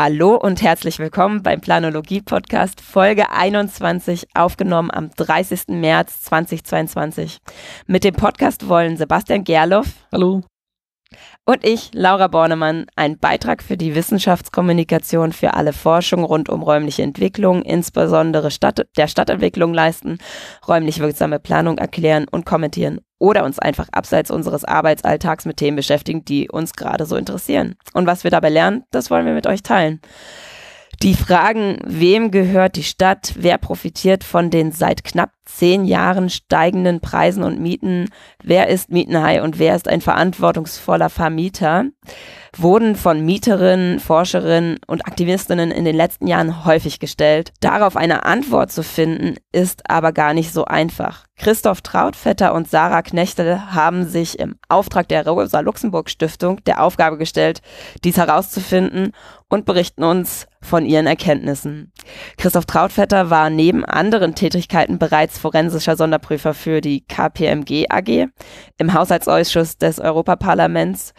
Hallo und herzlich willkommen beim Planologie Podcast Folge 21, aufgenommen am 30. März 2022. Mit dem Podcast wollen Sebastian Gerloff. Hallo. Und ich, Laura Bornemann, einen Beitrag für die Wissenschaftskommunikation für alle Forschung rund um räumliche Entwicklung, insbesondere Stadt, der Stadtentwicklung leisten, räumlich wirksame Planung erklären und kommentieren oder uns einfach abseits unseres Arbeitsalltags mit Themen beschäftigen, die uns gerade so interessieren. Und was wir dabei lernen, das wollen wir mit euch teilen. Die Fragen, wem gehört die Stadt, wer profitiert von den seit knapp zehn Jahren steigenden Preisen und Mieten, wer ist Mietenhai und wer ist ein verantwortungsvoller Vermieter, wurden von Mieterinnen, Forscherinnen und Aktivistinnen in den letzten Jahren häufig gestellt. Darauf eine Antwort zu finden, ist aber gar nicht so einfach. Christoph Trautvetter und Sarah Knechtel haben sich im Auftrag der Rosa-Luxemburg-Stiftung der Aufgabe gestellt, dies herauszufinden und berichten uns von ihren Erkenntnissen. Christoph Trautvetter war neben anderen Tätigkeiten bereits forensischer Sonderprüfer für die KPMG AG im Haushaltsausschuss des Europaparlaments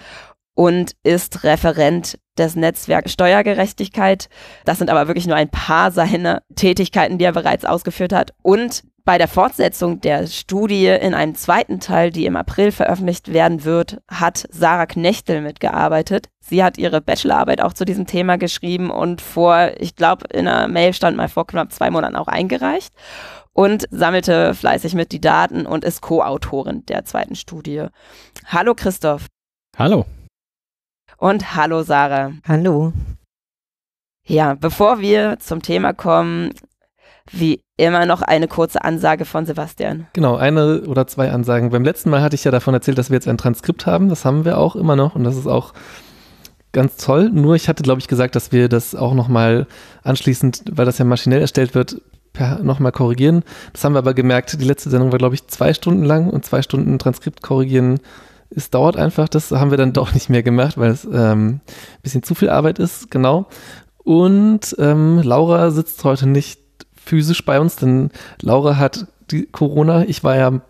und ist Referent des Netzwerks Steuergerechtigkeit. Das sind aber wirklich nur ein paar seiner Tätigkeiten, die er bereits ausgeführt hat. Und bei der Fortsetzung der Studie in einem zweiten Teil, die im April veröffentlicht werden wird, hat Sarah Knechtel mitgearbeitet. Sie hat ihre Bachelorarbeit auch zu diesem Thema geschrieben und vor, ich glaube, in einer Mail stand mal vor knapp zwei Monaten auch eingereicht und sammelte fleißig mit die Daten und ist Co-Autorin der zweiten Studie. Hallo Christoph. Hallo. Und hallo Sarah. Hallo. Ja, bevor wir zum Thema kommen, wie immer noch eine kurze Ansage von Sebastian. Genau, eine oder zwei Ansagen. Beim letzten Mal hatte ich ja davon erzählt, dass wir jetzt ein Transkript haben. Das haben wir auch immer noch und das ist auch ganz toll. Nur ich hatte, glaube ich, gesagt, dass wir das auch nochmal anschließend, weil das ja maschinell erstellt wird, nochmal korrigieren. Das haben wir aber gemerkt, die letzte Sendung war, glaube ich, zwei Stunden lang und zwei Stunden Transkript korrigieren es dauert einfach, das haben wir dann doch nicht mehr gemacht, weil es ähm, ein bisschen zu viel Arbeit ist, genau. Und ähm, Laura sitzt heute nicht physisch bei uns, denn Laura hat die Corona. Ich war ja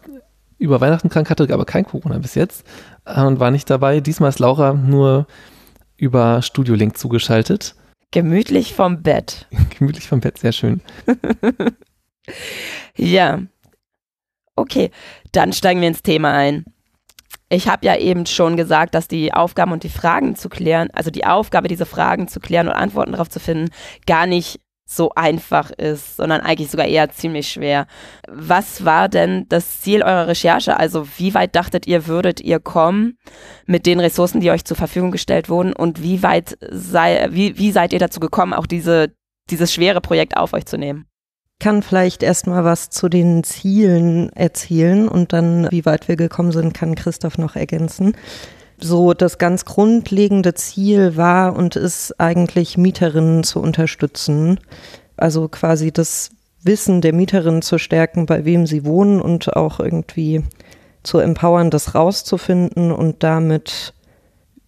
über Weihnachten krank, hatte aber kein Corona bis jetzt äh, und war nicht dabei. Diesmal ist Laura nur über Studio Link zugeschaltet. Gemütlich vom Bett. Gemütlich vom Bett, sehr schön. ja. Okay, dann steigen wir ins Thema ein. Ich habe ja eben schon gesagt, dass die Aufgaben und die Fragen zu klären, also die Aufgabe, diese Fragen zu klären und Antworten darauf zu finden, gar nicht so einfach ist, sondern eigentlich sogar eher ziemlich schwer. Was war denn das Ziel eurer Recherche? Also wie weit dachtet ihr, würdet ihr kommen mit den Ressourcen, die euch zur Verfügung gestellt wurden und wie weit sei, wie, wie seid ihr dazu gekommen, auch diese, dieses schwere Projekt auf euch zu nehmen? kann vielleicht erstmal was zu den Zielen erzählen und dann, wie weit wir gekommen sind, kann Christoph noch ergänzen. So, das ganz grundlegende Ziel war und ist eigentlich Mieterinnen zu unterstützen. Also quasi das Wissen der Mieterinnen zu stärken, bei wem sie wohnen und auch irgendwie zu empowern, das rauszufinden und damit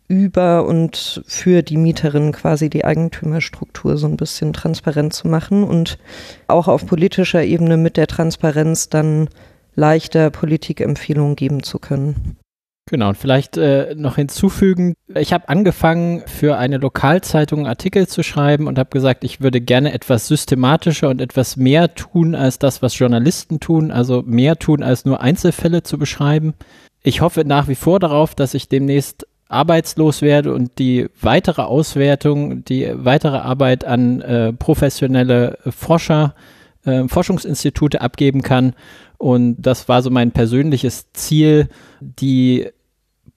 über und für die Mieterin quasi die Eigentümerstruktur so ein bisschen transparent zu machen und auch auf politischer Ebene mit der Transparenz dann leichter Politikempfehlungen geben zu können. Genau, und vielleicht äh, noch hinzufügen, ich habe angefangen, für eine Lokalzeitung Artikel zu schreiben und habe gesagt, ich würde gerne etwas systematischer und etwas mehr tun als das, was Journalisten tun, also mehr tun als nur Einzelfälle zu beschreiben. Ich hoffe nach wie vor darauf, dass ich demnächst arbeitslos werde und die weitere Auswertung, die weitere Arbeit an äh, professionelle Forscher, äh, Forschungsinstitute abgeben kann. Und das war so mein persönliches Ziel, die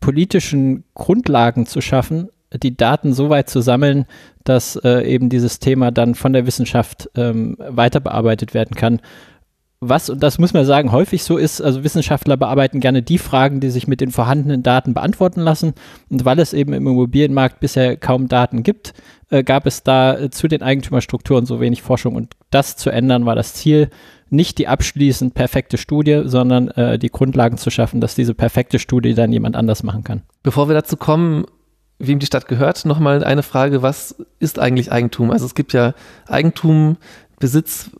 politischen Grundlagen zu schaffen, die Daten so weit zu sammeln, dass äh, eben dieses Thema dann von der Wissenschaft ähm, weiter bearbeitet werden kann was, und das muss man sagen, häufig so ist, also Wissenschaftler bearbeiten gerne die Fragen, die sich mit den vorhandenen Daten beantworten lassen. Und weil es eben im Immobilienmarkt bisher kaum Daten gibt, äh, gab es da äh, zu den Eigentümerstrukturen so wenig Forschung. Und das zu ändern war das Ziel, nicht die abschließend perfekte Studie, sondern äh, die Grundlagen zu schaffen, dass diese perfekte Studie dann jemand anders machen kann. Bevor wir dazu kommen, wem die Stadt gehört, nochmal eine Frage, was ist eigentlich Eigentum? Also es gibt ja Eigentum, Besitz,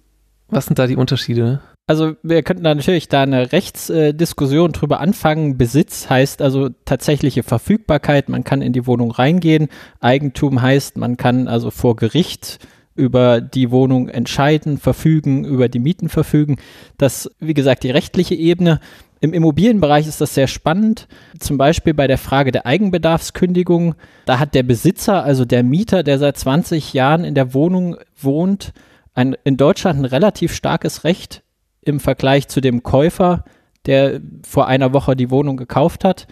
was sind da die Unterschiede? Also wir könnten da natürlich da eine Rechtsdiskussion drüber anfangen. Besitz heißt also tatsächliche Verfügbarkeit. Man kann in die Wohnung reingehen. Eigentum heißt, man kann also vor Gericht über die Wohnung entscheiden, verfügen, über die Mieten verfügen. Das, wie gesagt, die rechtliche Ebene. Im Immobilienbereich ist das sehr spannend. Zum Beispiel bei der Frage der Eigenbedarfskündigung. Da hat der Besitzer, also der Mieter, der seit 20 Jahren in der Wohnung wohnt, ein, in Deutschland ein relativ starkes Recht im Vergleich zu dem Käufer, der vor einer Woche die Wohnung gekauft hat.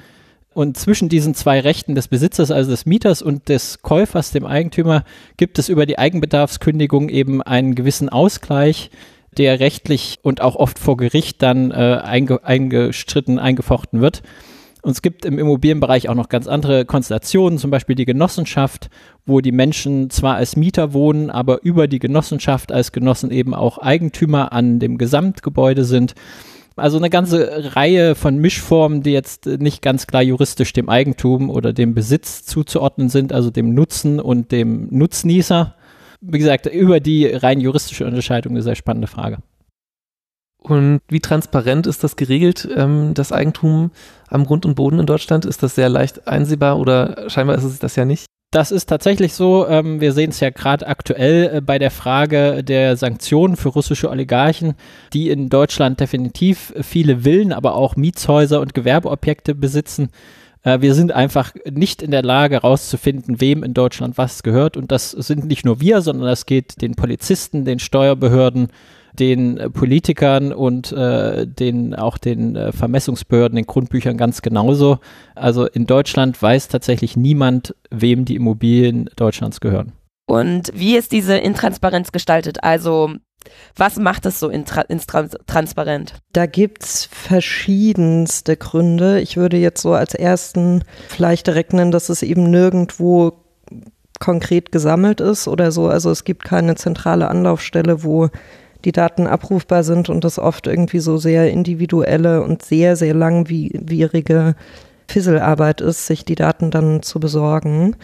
Und zwischen diesen zwei Rechten des Besitzers, also des Mieters und des Käufers, dem Eigentümer, gibt es über die Eigenbedarfskündigung eben einen gewissen Ausgleich, der rechtlich und auch oft vor Gericht dann äh, einge eingestritten, eingefochten wird. Und es gibt im Immobilienbereich auch noch ganz andere Konstellationen, zum Beispiel die Genossenschaft, wo die Menschen zwar als Mieter wohnen, aber über die Genossenschaft als Genossen eben auch Eigentümer an dem Gesamtgebäude sind. Also eine ganze Reihe von Mischformen, die jetzt nicht ganz klar juristisch dem Eigentum oder dem Besitz zuzuordnen sind, also dem Nutzen und dem Nutznießer. Wie gesagt, über die rein juristische Unterscheidung eine sehr spannende Frage. Und wie transparent ist das geregelt, ähm, das Eigentum am Grund und Boden in Deutschland? Ist das sehr leicht einsehbar oder scheinbar ist es das ja nicht? Das ist tatsächlich so. Ähm, wir sehen es ja gerade aktuell äh, bei der Frage der Sanktionen für russische Oligarchen, die in Deutschland definitiv viele Villen, aber auch Mietshäuser und Gewerbeobjekte besitzen. Äh, wir sind einfach nicht in der Lage herauszufinden, wem in Deutschland was gehört. Und das sind nicht nur wir, sondern das geht den Polizisten, den Steuerbehörden, den äh, Politikern und äh, den auch den äh, Vermessungsbehörden, den Grundbüchern ganz genauso. Also in Deutschland weiß tatsächlich niemand, wem die Immobilien Deutschlands gehören. Und wie ist diese Intransparenz gestaltet? Also was macht es so intra intransparent? Da gibt es verschiedenste Gründe. Ich würde jetzt so als ersten vielleicht direkt nennen, dass es eben nirgendwo konkret gesammelt ist oder so. Also es gibt keine zentrale Anlaufstelle, wo die Daten abrufbar sind und das oft irgendwie so sehr individuelle und sehr, sehr langwierige Fisselarbeit ist, sich die Daten dann zu besorgen.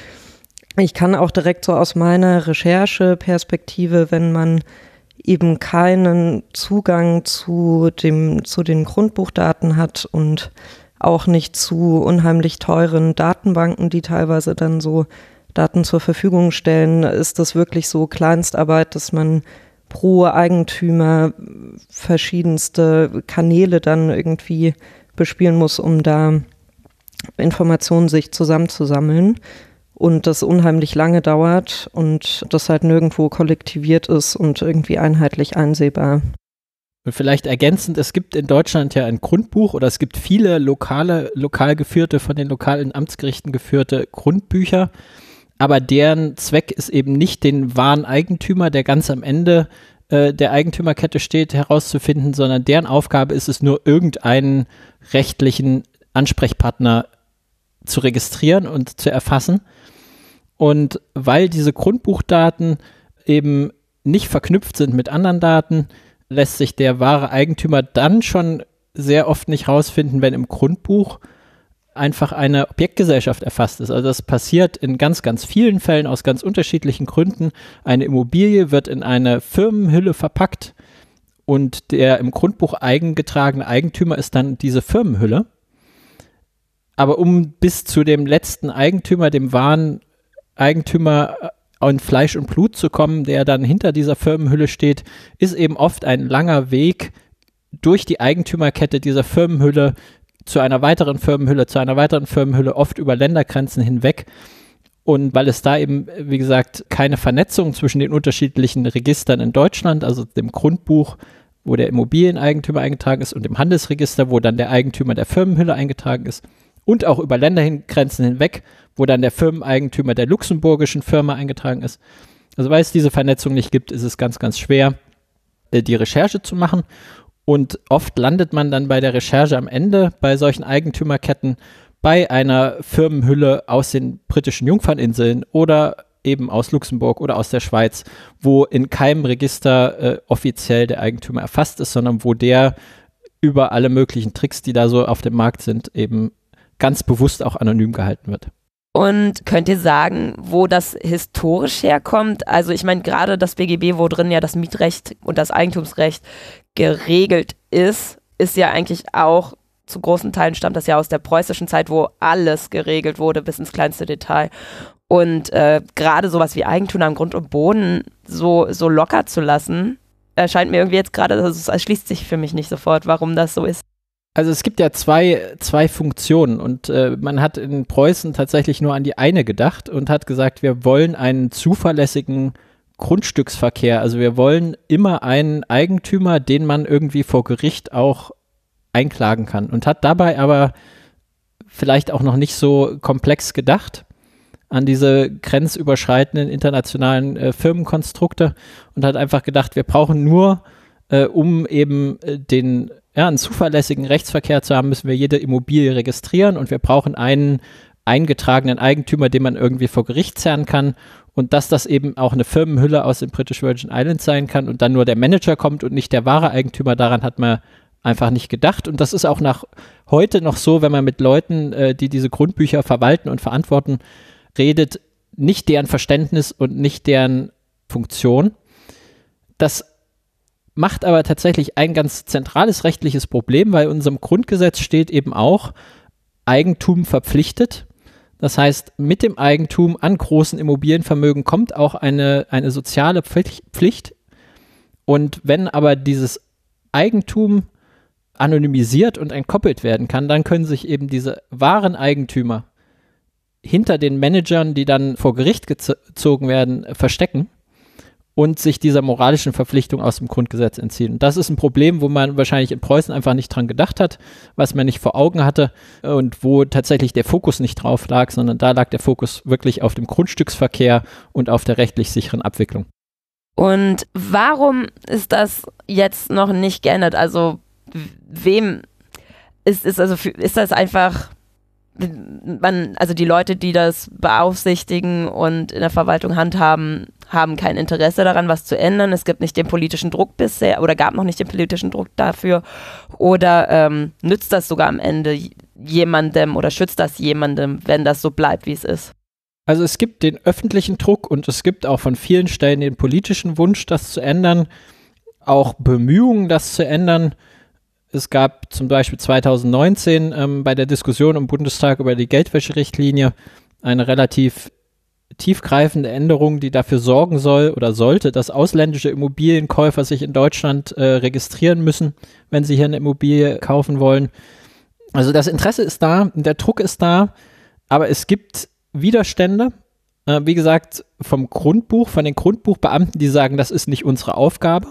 Ich kann auch direkt so aus meiner Rechercheperspektive, wenn man eben keinen Zugang zu dem, zu den Grundbuchdaten hat und auch nicht zu unheimlich teuren Datenbanken, die teilweise dann so Daten zur Verfügung stellen, ist das wirklich so Kleinstarbeit, dass man pro Eigentümer verschiedenste Kanäle dann irgendwie bespielen muss, um da Informationen sich zusammenzusammeln und das unheimlich lange dauert und das halt nirgendwo kollektiviert ist und irgendwie einheitlich einsehbar. Vielleicht ergänzend, es gibt in Deutschland ja ein Grundbuch oder es gibt viele lokale, lokal geführte, von den lokalen Amtsgerichten geführte Grundbücher aber deren Zweck ist eben nicht den wahren Eigentümer, der ganz am Ende äh, der Eigentümerkette steht, herauszufinden, sondern deren Aufgabe ist es nur, irgendeinen rechtlichen Ansprechpartner zu registrieren und zu erfassen. Und weil diese Grundbuchdaten eben nicht verknüpft sind mit anderen Daten, lässt sich der wahre Eigentümer dann schon sehr oft nicht herausfinden, wenn im Grundbuch einfach eine Objektgesellschaft erfasst ist. Also das passiert in ganz, ganz vielen Fällen aus ganz unterschiedlichen Gründen. Eine Immobilie wird in eine Firmenhülle verpackt und der im Grundbuch eingetragene Eigentümer ist dann diese Firmenhülle. Aber um bis zu dem letzten Eigentümer, dem wahren Eigentümer in Fleisch und Blut zu kommen, der dann hinter dieser Firmenhülle steht, ist eben oft ein langer Weg durch die Eigentümerkette dieser Firmenhülle zu einer weiteren Firmenhülle, zu einer weiteren Firmenhülle, oft über Ländergrenzen hinweg. Und weil es da eben, wie gesagt, keine Vernetzung zwischen den unterschiedlichen Registern in Deutschland, also dem Grundbuch, wo der Immobilieneigentümer eingetragen ist, und dem Handelsregister, wo dann der Eigentümer der Firmenhülle eingetragen ist, und auch über Ländergrenzen hinweg, wo dann der Firmeneigentümer der luxemburgischen Firma eingetragen ist. Also weil es diese Vernetzung nicht gibt, ist es ganz, ganz schwer, äh, die Recherche zu machen. Und oft landet man dann bei der Recherche am Ende bei solchen Eigentümerketten bei einer Firmenhülle aus den britischen Jungferninseln oder eben aus Luxemburg oder aus der Schweiz, wo in keinem Register äh, offiziell der Eigentümer erfasst ist, sondern wo der über alle möglichen Tricks, die da so auf dem Markt sind, eben ganz bewusst auch anonym gehalten wird. Und könnt ihr sagen, wo das historisch herkommt? Also ich meine, gerade das BGB, wo drin ja das Mietrecht und das Eigentumsrecht geregelt ist, ist ja eigentlich auch zu großen Teilen stammt das ja aus der preußischen Zeit, wo alles geregelt wurde bis ins kleinste Detail. Und äh, gerade sowas wie Eigentum am Grund und Boden so, so locker zu lassen, erscheint mir irgendwie jetzt gerade, das erschließt sich für mich nicht sofort, warum das so ist. Also es gibt ja zwei, zwei Funktionen und äh, man hat in Preußen tatsächlich nur an die eine gedacht und hat gesagt, wir wollen einen zuverlässigen Grundstücksverkehr. Also wir wollen immer einen Eigentümer, den man irgendwie vor Gericht auch einklagen kann und hat dabei aber vielleicht auch noch nicht so komplex gedacht an diese grenzüberschreitenden internationalen äh, Firmenkonstrukte und hat einfach gedacht, wir brauchen nur, äh, um eben äh, den ja, einen zuverlässigen Rechtsverkehr zu haben, müssen wir jede Immobilie registrieren und wir brauchen einen eingetragenen Eigentümer, den man irgendwie vor Gericht zerren kann und dass das eben auch eine Firmenhülle aus den British Virgin Islands sein kann und dann nur der Manager kommt und nicht der wahre Eigentümer, daran hat man einfach nicht gedacht und das ist auch nach heute noch so, wenn man mit Leuten, äh, die diese Grundbücher verwalten und verantworten, redet, nicht deren Verständnis und nicht deren Funktion. Das macht aber tatsächlich ein ganz zentrales rechtliches Problem, weil in unserem Grundgesetz steht eben auch, Eigentum verpflichtet. Das heißt, mit dem Eigentum an großen Immobilienvermögen kommt auch eine, eine soziale Pflicht. Und wenn aber dieses Eigentum anonymisiert und entkoppelt werden kann, dann können sich eben diese wahren Eigentümer hinter den Managern, die dann vor Gericht gezogen werden, verstecken und sich dieser moralischen Verpflichtung aus dem Grundgesetz entziehen. Und das ist ein Problem, wo man wahrscheinlich in Preußen einfach nicht dran gedacht hat, was man nicht vor Augen hatte und wo tatsächlich der Fokus nicht drauf lag, sondern da lag der Fokus wirklich auf dem Grundstücksverkehr und auf der rechtlich sicheren Abwicklung. Und warum ist das jetzt noch nicht geändert? Also wem ist, ist also ist das einfach man, also die Leute, die das beaufsichtigen und in der Verwaltung handhaben, haben kein Interesse daran, was zu ändern. Es gibt nicht den politischen Druck bisher oder gab noch nicht den politischen Druck dafür. Oder ähm, nützt das sogar am Ende jemandem oder schützt das jemandem, wenn das so bleibt, wie es ist? Also es gibt den öffentlichen Druck und es gibt auch von vielen Stellen den politischen Wunsch, das zu ändern, auch Bemühungen, das zu ändern. Es gab zum Beispiel 2019 ähm, bei der Diskussion im Bundestag über die Geldwäscherichtlinie eine relativ tiefgreifende Änderung, die dafür sorgen soll oder sollte, dass ausländische Immobilienkäufer sich in Deutschland äh, registrieren müssen, wenn sie hier eine Immobilie kaufen wollen. Also das Interesse ist da, der Druck ist da, aber es gibt Widerstände. Äh, wie gesagt, vom Grundbuch, von den Grundbuchbeamten, die sagen, das ist nicht unsere Aufgabe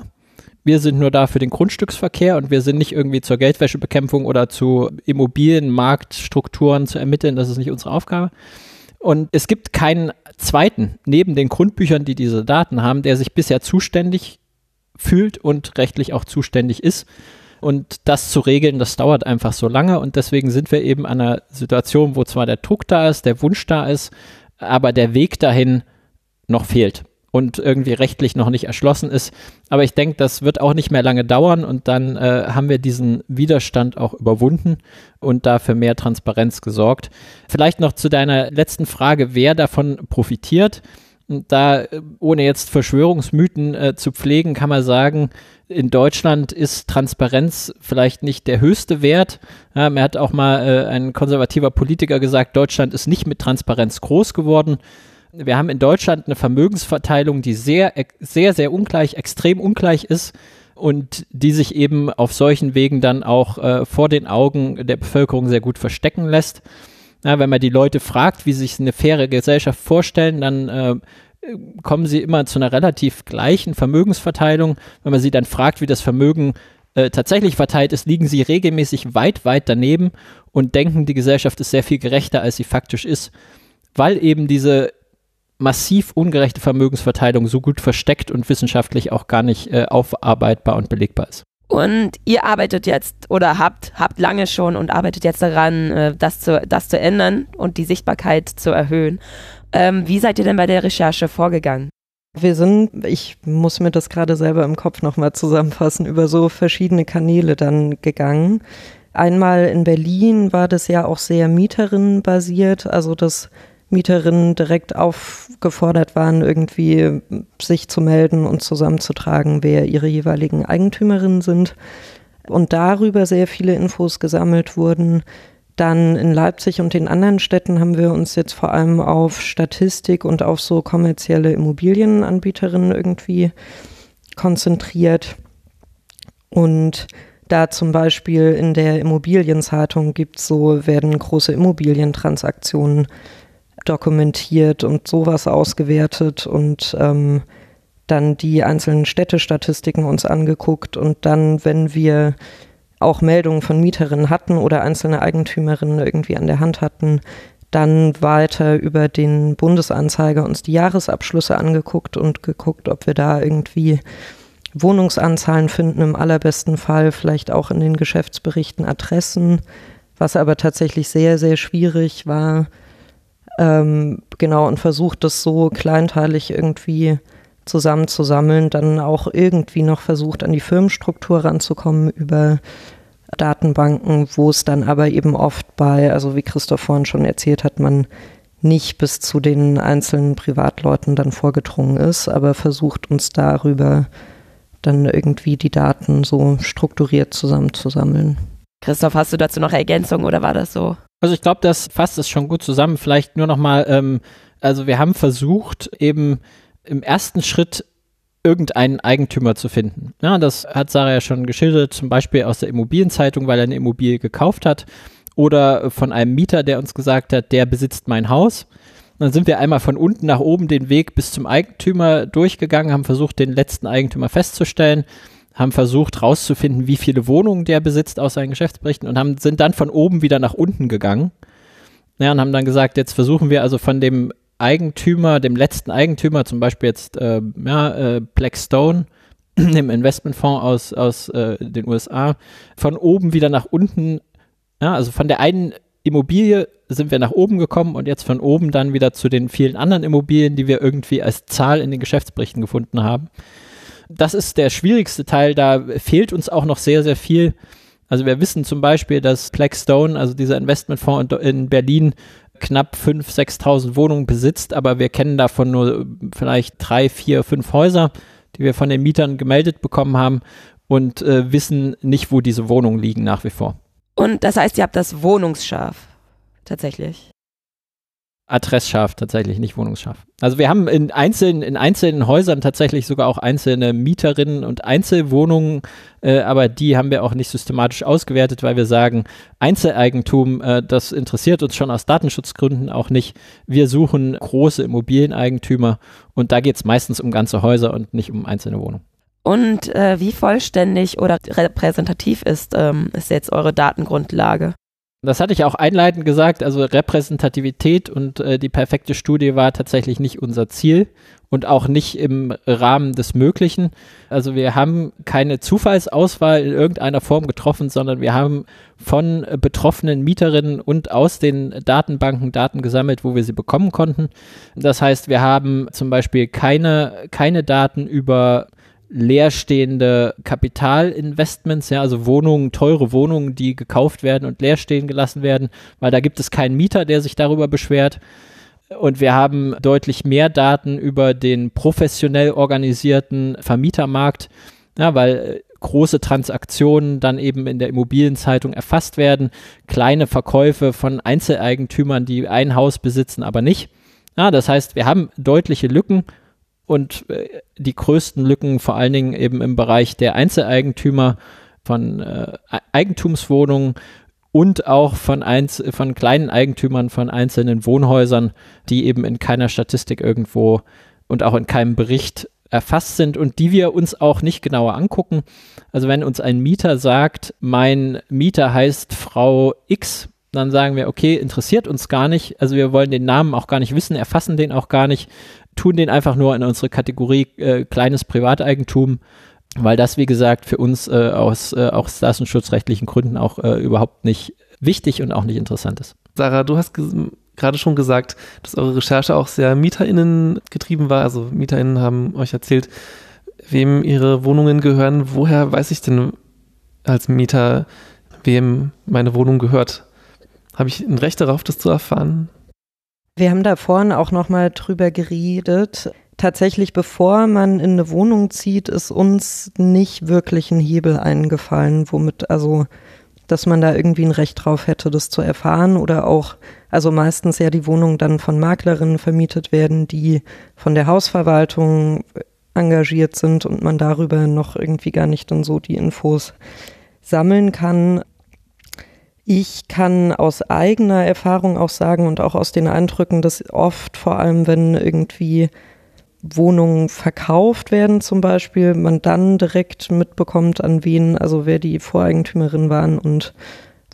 wir sind nur da für den Grundstücksverkehr und wir sind nicht irgendwie zur Geldwäschebekämpfung oder zu Immobilienmarktstrukturen zu ermitteln. Das ist nicht unsere Aufgabe. Und es gibt keinen zweiten neben den Grundbüchern, die diese Daten haben, der sich bisher zuständig fühlt und rechtlich auch zuständig ist. Und das zu regeln, das dauert einfach so lange. Und deswegen sind wir eben an einer Situation, wo zwar der Druck da ist, der Wunsch da ist, aber der Weg dahin noch fehlt und irgendwie rechtlich noch nicht erschlossen ist. Aber ich denke, das wird auch nicht mehr lange dauern und dann äh, haben wir diesen Widerstand auch überwunden und dafür mehr Transparenz gesorgt. Vielleicht noch zu deiner letzten Frage, wer davon profitiert. Und da, ohne jetzt Verschwörungsmythen äh, zu pflegen, kann man sagen, in Deutschland ist Transparenz vielleicht nicht der höchste Wert. Ja, mir hat auch mal äh, ein konservativer Politiker gesagt, Deutschland ist nicht mit Transparenz groß geworden wir haben in Deutschland eine Vermögensverteilung, die sehr, sehr, sehr ungleich, extrem ungleich ist und die sich eben auf solchen Wegen dann auch äh, vor den Augen der Bevölkerung sehr gut verstecken lässt. Ja, wenn man die Leute fragt, wie sie sich eine faire Gesellschaft vorstellen, dann äh, kommen sie immer zu einer relativ gleichen Vermögensverteilung. Wenn man sie dann fragt, wie das Vermögen äh, tatsächlich verteilt ist, liegen sie regelmäßig weit, weit daneben und denken, die Gesellschaft ist sehr viel gerechter, als sie faktisch ist, weil eben diese massiv ungerechte Vermögensverteilung so gut versteckt und wissenschaftlich auch gar nicht äh, aufarbeitbar und belegbar ist. Und ihr arbeitet jetzt oder habt, habt lange schon und arbeitet jetzt daran, äh, das, zu, das zu ändern und die Sichtbarkeit zu erhöhen. Ähm, wie seid ihr denn bei der Recherche vorgegangen? Wir sind, ich muss mir das gerade selber im Kopf nochmal zusammenfassen, über so verschiedene Kanäle dann gegangen. Einmal in Berlin war das ja auch sehr Mieterinnenbasiert, also das Mieterinnen direkt aufgefordert waren, irgendwie sich zu melden und zusammenzutragen, wer ihre jeweiligen Eigentümerinnen sind. Und darüber sehr viele Infos gesammelt wurden. Dann in Leipzig und den anderen Städten haben wir uns jetzt vor allem auf Statistik und auf so kommerzielle Immobilienanbieterinnen irgendwie konzentriert. Und da zum Beispiel in der Immobilienzeitung gibt so, werden große Immobilientransaktionen dokumentiert und sowas ausgewertet und ähm, dann die einzelnen Städtestatistiken uns angeguckt und dann, wenn wir auch Meldungen von Mieterinnen hatten oder einzelne Eigentümerinnen irgendwie an der Hand hatten, dann weiter über den Bundesanzeiger uns die Jahresabschlüsse angeguckt und geguckt, ob wir da irgendwie Wohnungsanzahlen finden, im allerbesten Fall vielleicht auch in den Geschäftsberichten Adressen, was aber tatsächlich sehr, sehr schwierig war. Ähm, genau, und versucht das so kleinteilig irgendwie zusammenzusammeln, dann auch irgendwie noch versucht, an die Firmenstruktur ranzukommen über Datenbanken, wo es dann aber eben oft bei, also wie Christoph vorhin schon erzählt hat, man nicht bis zu den einzelnen Privatleuten dann vorgedrungen ist, aber versucht uns darüber dann irgendwie die Daten so strukturiert zusammenzusammeln. Christoph, hast du dazu noch Ergänzungen oder war das so? Also ich glaube, das fasst es schon gut zusammen. Vielleicht nur noch mal, ähm, also wir haben versucht, eben im ersten Schritt irgendeinen Eigentümer zu finden. Ja, das hat Sarah ja schon geschildert, zum Beispiel aus der Immobilienzeitung, weil er eine Immobilie gekauft hat oder von einem Mieter, der uns gesagt hat, der besitzt mein Haus. dann sind wir einmal von unten nach oben den Weg bis zum Eigentümer durchgegangen, haben versucht, den letzten Eigentümer festzustellen, haben versucht rauszufinden, wie viele Wohnungen der besitzt aus seinen Geschäftsberichten und haben, sind dann von oben wieder nach unten gegangen. Ja, und haben dann gesagt, jetzt versuchen wir also von dem Eigentümer, dem letzten Eigentümer, zum Beispiel jetzt äh, ja, äh, Blackstone, dem Investmentfonds aus, aus äh, den USA, von oben wieder nach unten, ja, also von der einen Immobilie sind wir nach oben gekommen und jetzt von oben dann wieder zu den vielen anderen Immobilien, die wir irgendwie als Zahl in den Geschäftsberichten gefunden haben. Das ist der schwierigste Teil, da fehlt uns auch noch sehr, sehr viel. Also wir wissen zum Beispiel, dass Blackstone, also dieser Investmentfonds in Berlin, knapp 5.000, 6.000 Wohnungen besitzt, aber wir kennen davon nur vielleicht drei, vier, fünf Häuser, die wir von den Mietern gemeldet bekommen haben und äh, wissen nicht, wo diese Wohnungen liegen nach wie vor. Und das heißt, ihr habt das Wohnungsscharf tatsächlich. Adressscharf tatsächlich, nicht wohnungsscharf. Also wir haben in einzelnen, in einzelnen Häusern tatsächlich sogar auch einzelne Mieterinnen und Einzelwohnungen, äh, aber die haben wir auch nicht systematisch ausgewertet, weil wir sagen, Einzeleigentum, äh, das interessiert uns schon aus Datenschutzgründen auch nicht. Wir suchen große Immobilieneigentümer und da geht es meistens um ganze Häuser und nicht um einzelne Wohnungen. Und äh, wie vollständig oder repräsentativ ist, ähm, ist jetzt eure Datengrundlage? Das hatte ich auch einleitend gesagt, also Repräsentativität und äh, die perfekte Studie war tatsächlich nicht unser Ziel und auch nicht im Rahmen des Möglichen. Also wir haben keine Zufallsauswahl in irgendeiner Form getroffen, sondern wir haben von betroffenen Mieterinnen und aus den Datenbanken Daten gesammelt, wo wir sie bekommen konnten. Das heißt, wir haben zum Beispiel keine, keine Daten über leerstehende Kapitalinvestments, ja, also Wohnungen, teure Wohnungen, die gekauft werden und leer stehen gelassen werden, weil da gibt es keinen Mieter, der sich darüber beschwert. Und wir haben deutlich mehr Daten über den professionell organisierten Vermietermarkt, ja, weil äh, große Transaktionen dann eben in der Immobilienzeitung erfasst werden, kleine Verkäufe von Einzeleigentümern, die ein Haus besitzen, aber nicht. Ja, das heißt, wir haben deutliche Lücken und äh, die größten Lücken vor allen Dingen eben im Bereich der Einzeleigentümer von äh, Eigentumswohnungen und auch von, einz von kleinen Eigentümern von einzelnen Wohnhäusern, die eben in keiner Statistik irgendwo und auch in keinem Bericht erfasst sind und die wir uns auch nicht genauer angucken. Also wenn uns ein Mieter sagt, mein Mieter heißt Frau X, dann sagen wir, okay, interessiert uns gar nicht. Also wir wollen den Namen auch gar nicht wissen, erfassen den auch gar nicht tun den einfach nur in unsere Kategorie äh, kleines Privateigentum, weil das, wie gesagt, für uns äh, aus, äh, aus datenschutzrechtlichen Gründen auch äh, überhaupt nicht wichtig und auch nicht interessant ist. Sarah, du hast gerade schon gesagt, dass eure Recherche auch sehr MieterInnen getrieben war. Also MieterInnen haben euch erzählt, wem ihre Wohnungen gehören. Woher weiß ich denn als Mieter, wem meine Wohnung gehört? Habe ich ein Recht darauf, das zu erfahren? Wir haben da vorhin auch nochmal drüber geredet. Tatsächlich, bevor man in eine Wohnung zieht, ist uns nicht wirklich ein Hebel eingefallen, womit, also, dass man da irgendwie ein Recht drauf hätte, das zu erfahren oder auch, also meistens ja die Wohnungen dann von Maklerinnen vermietet werden, die von der Hausverwaltung engagiert sind und man darüber noch irgendwie gar nicht dann so die Infos sammeln kann. Ich kann aus eigener Erfahrung auch sagen und auch aus den Eindrücken, dass oft, vor allem wenn irgendwie Wohnungen verkauft werden zum Beispiel, man dann direkt mitbekommt, an wen, also wer die Voreigentümerin waren und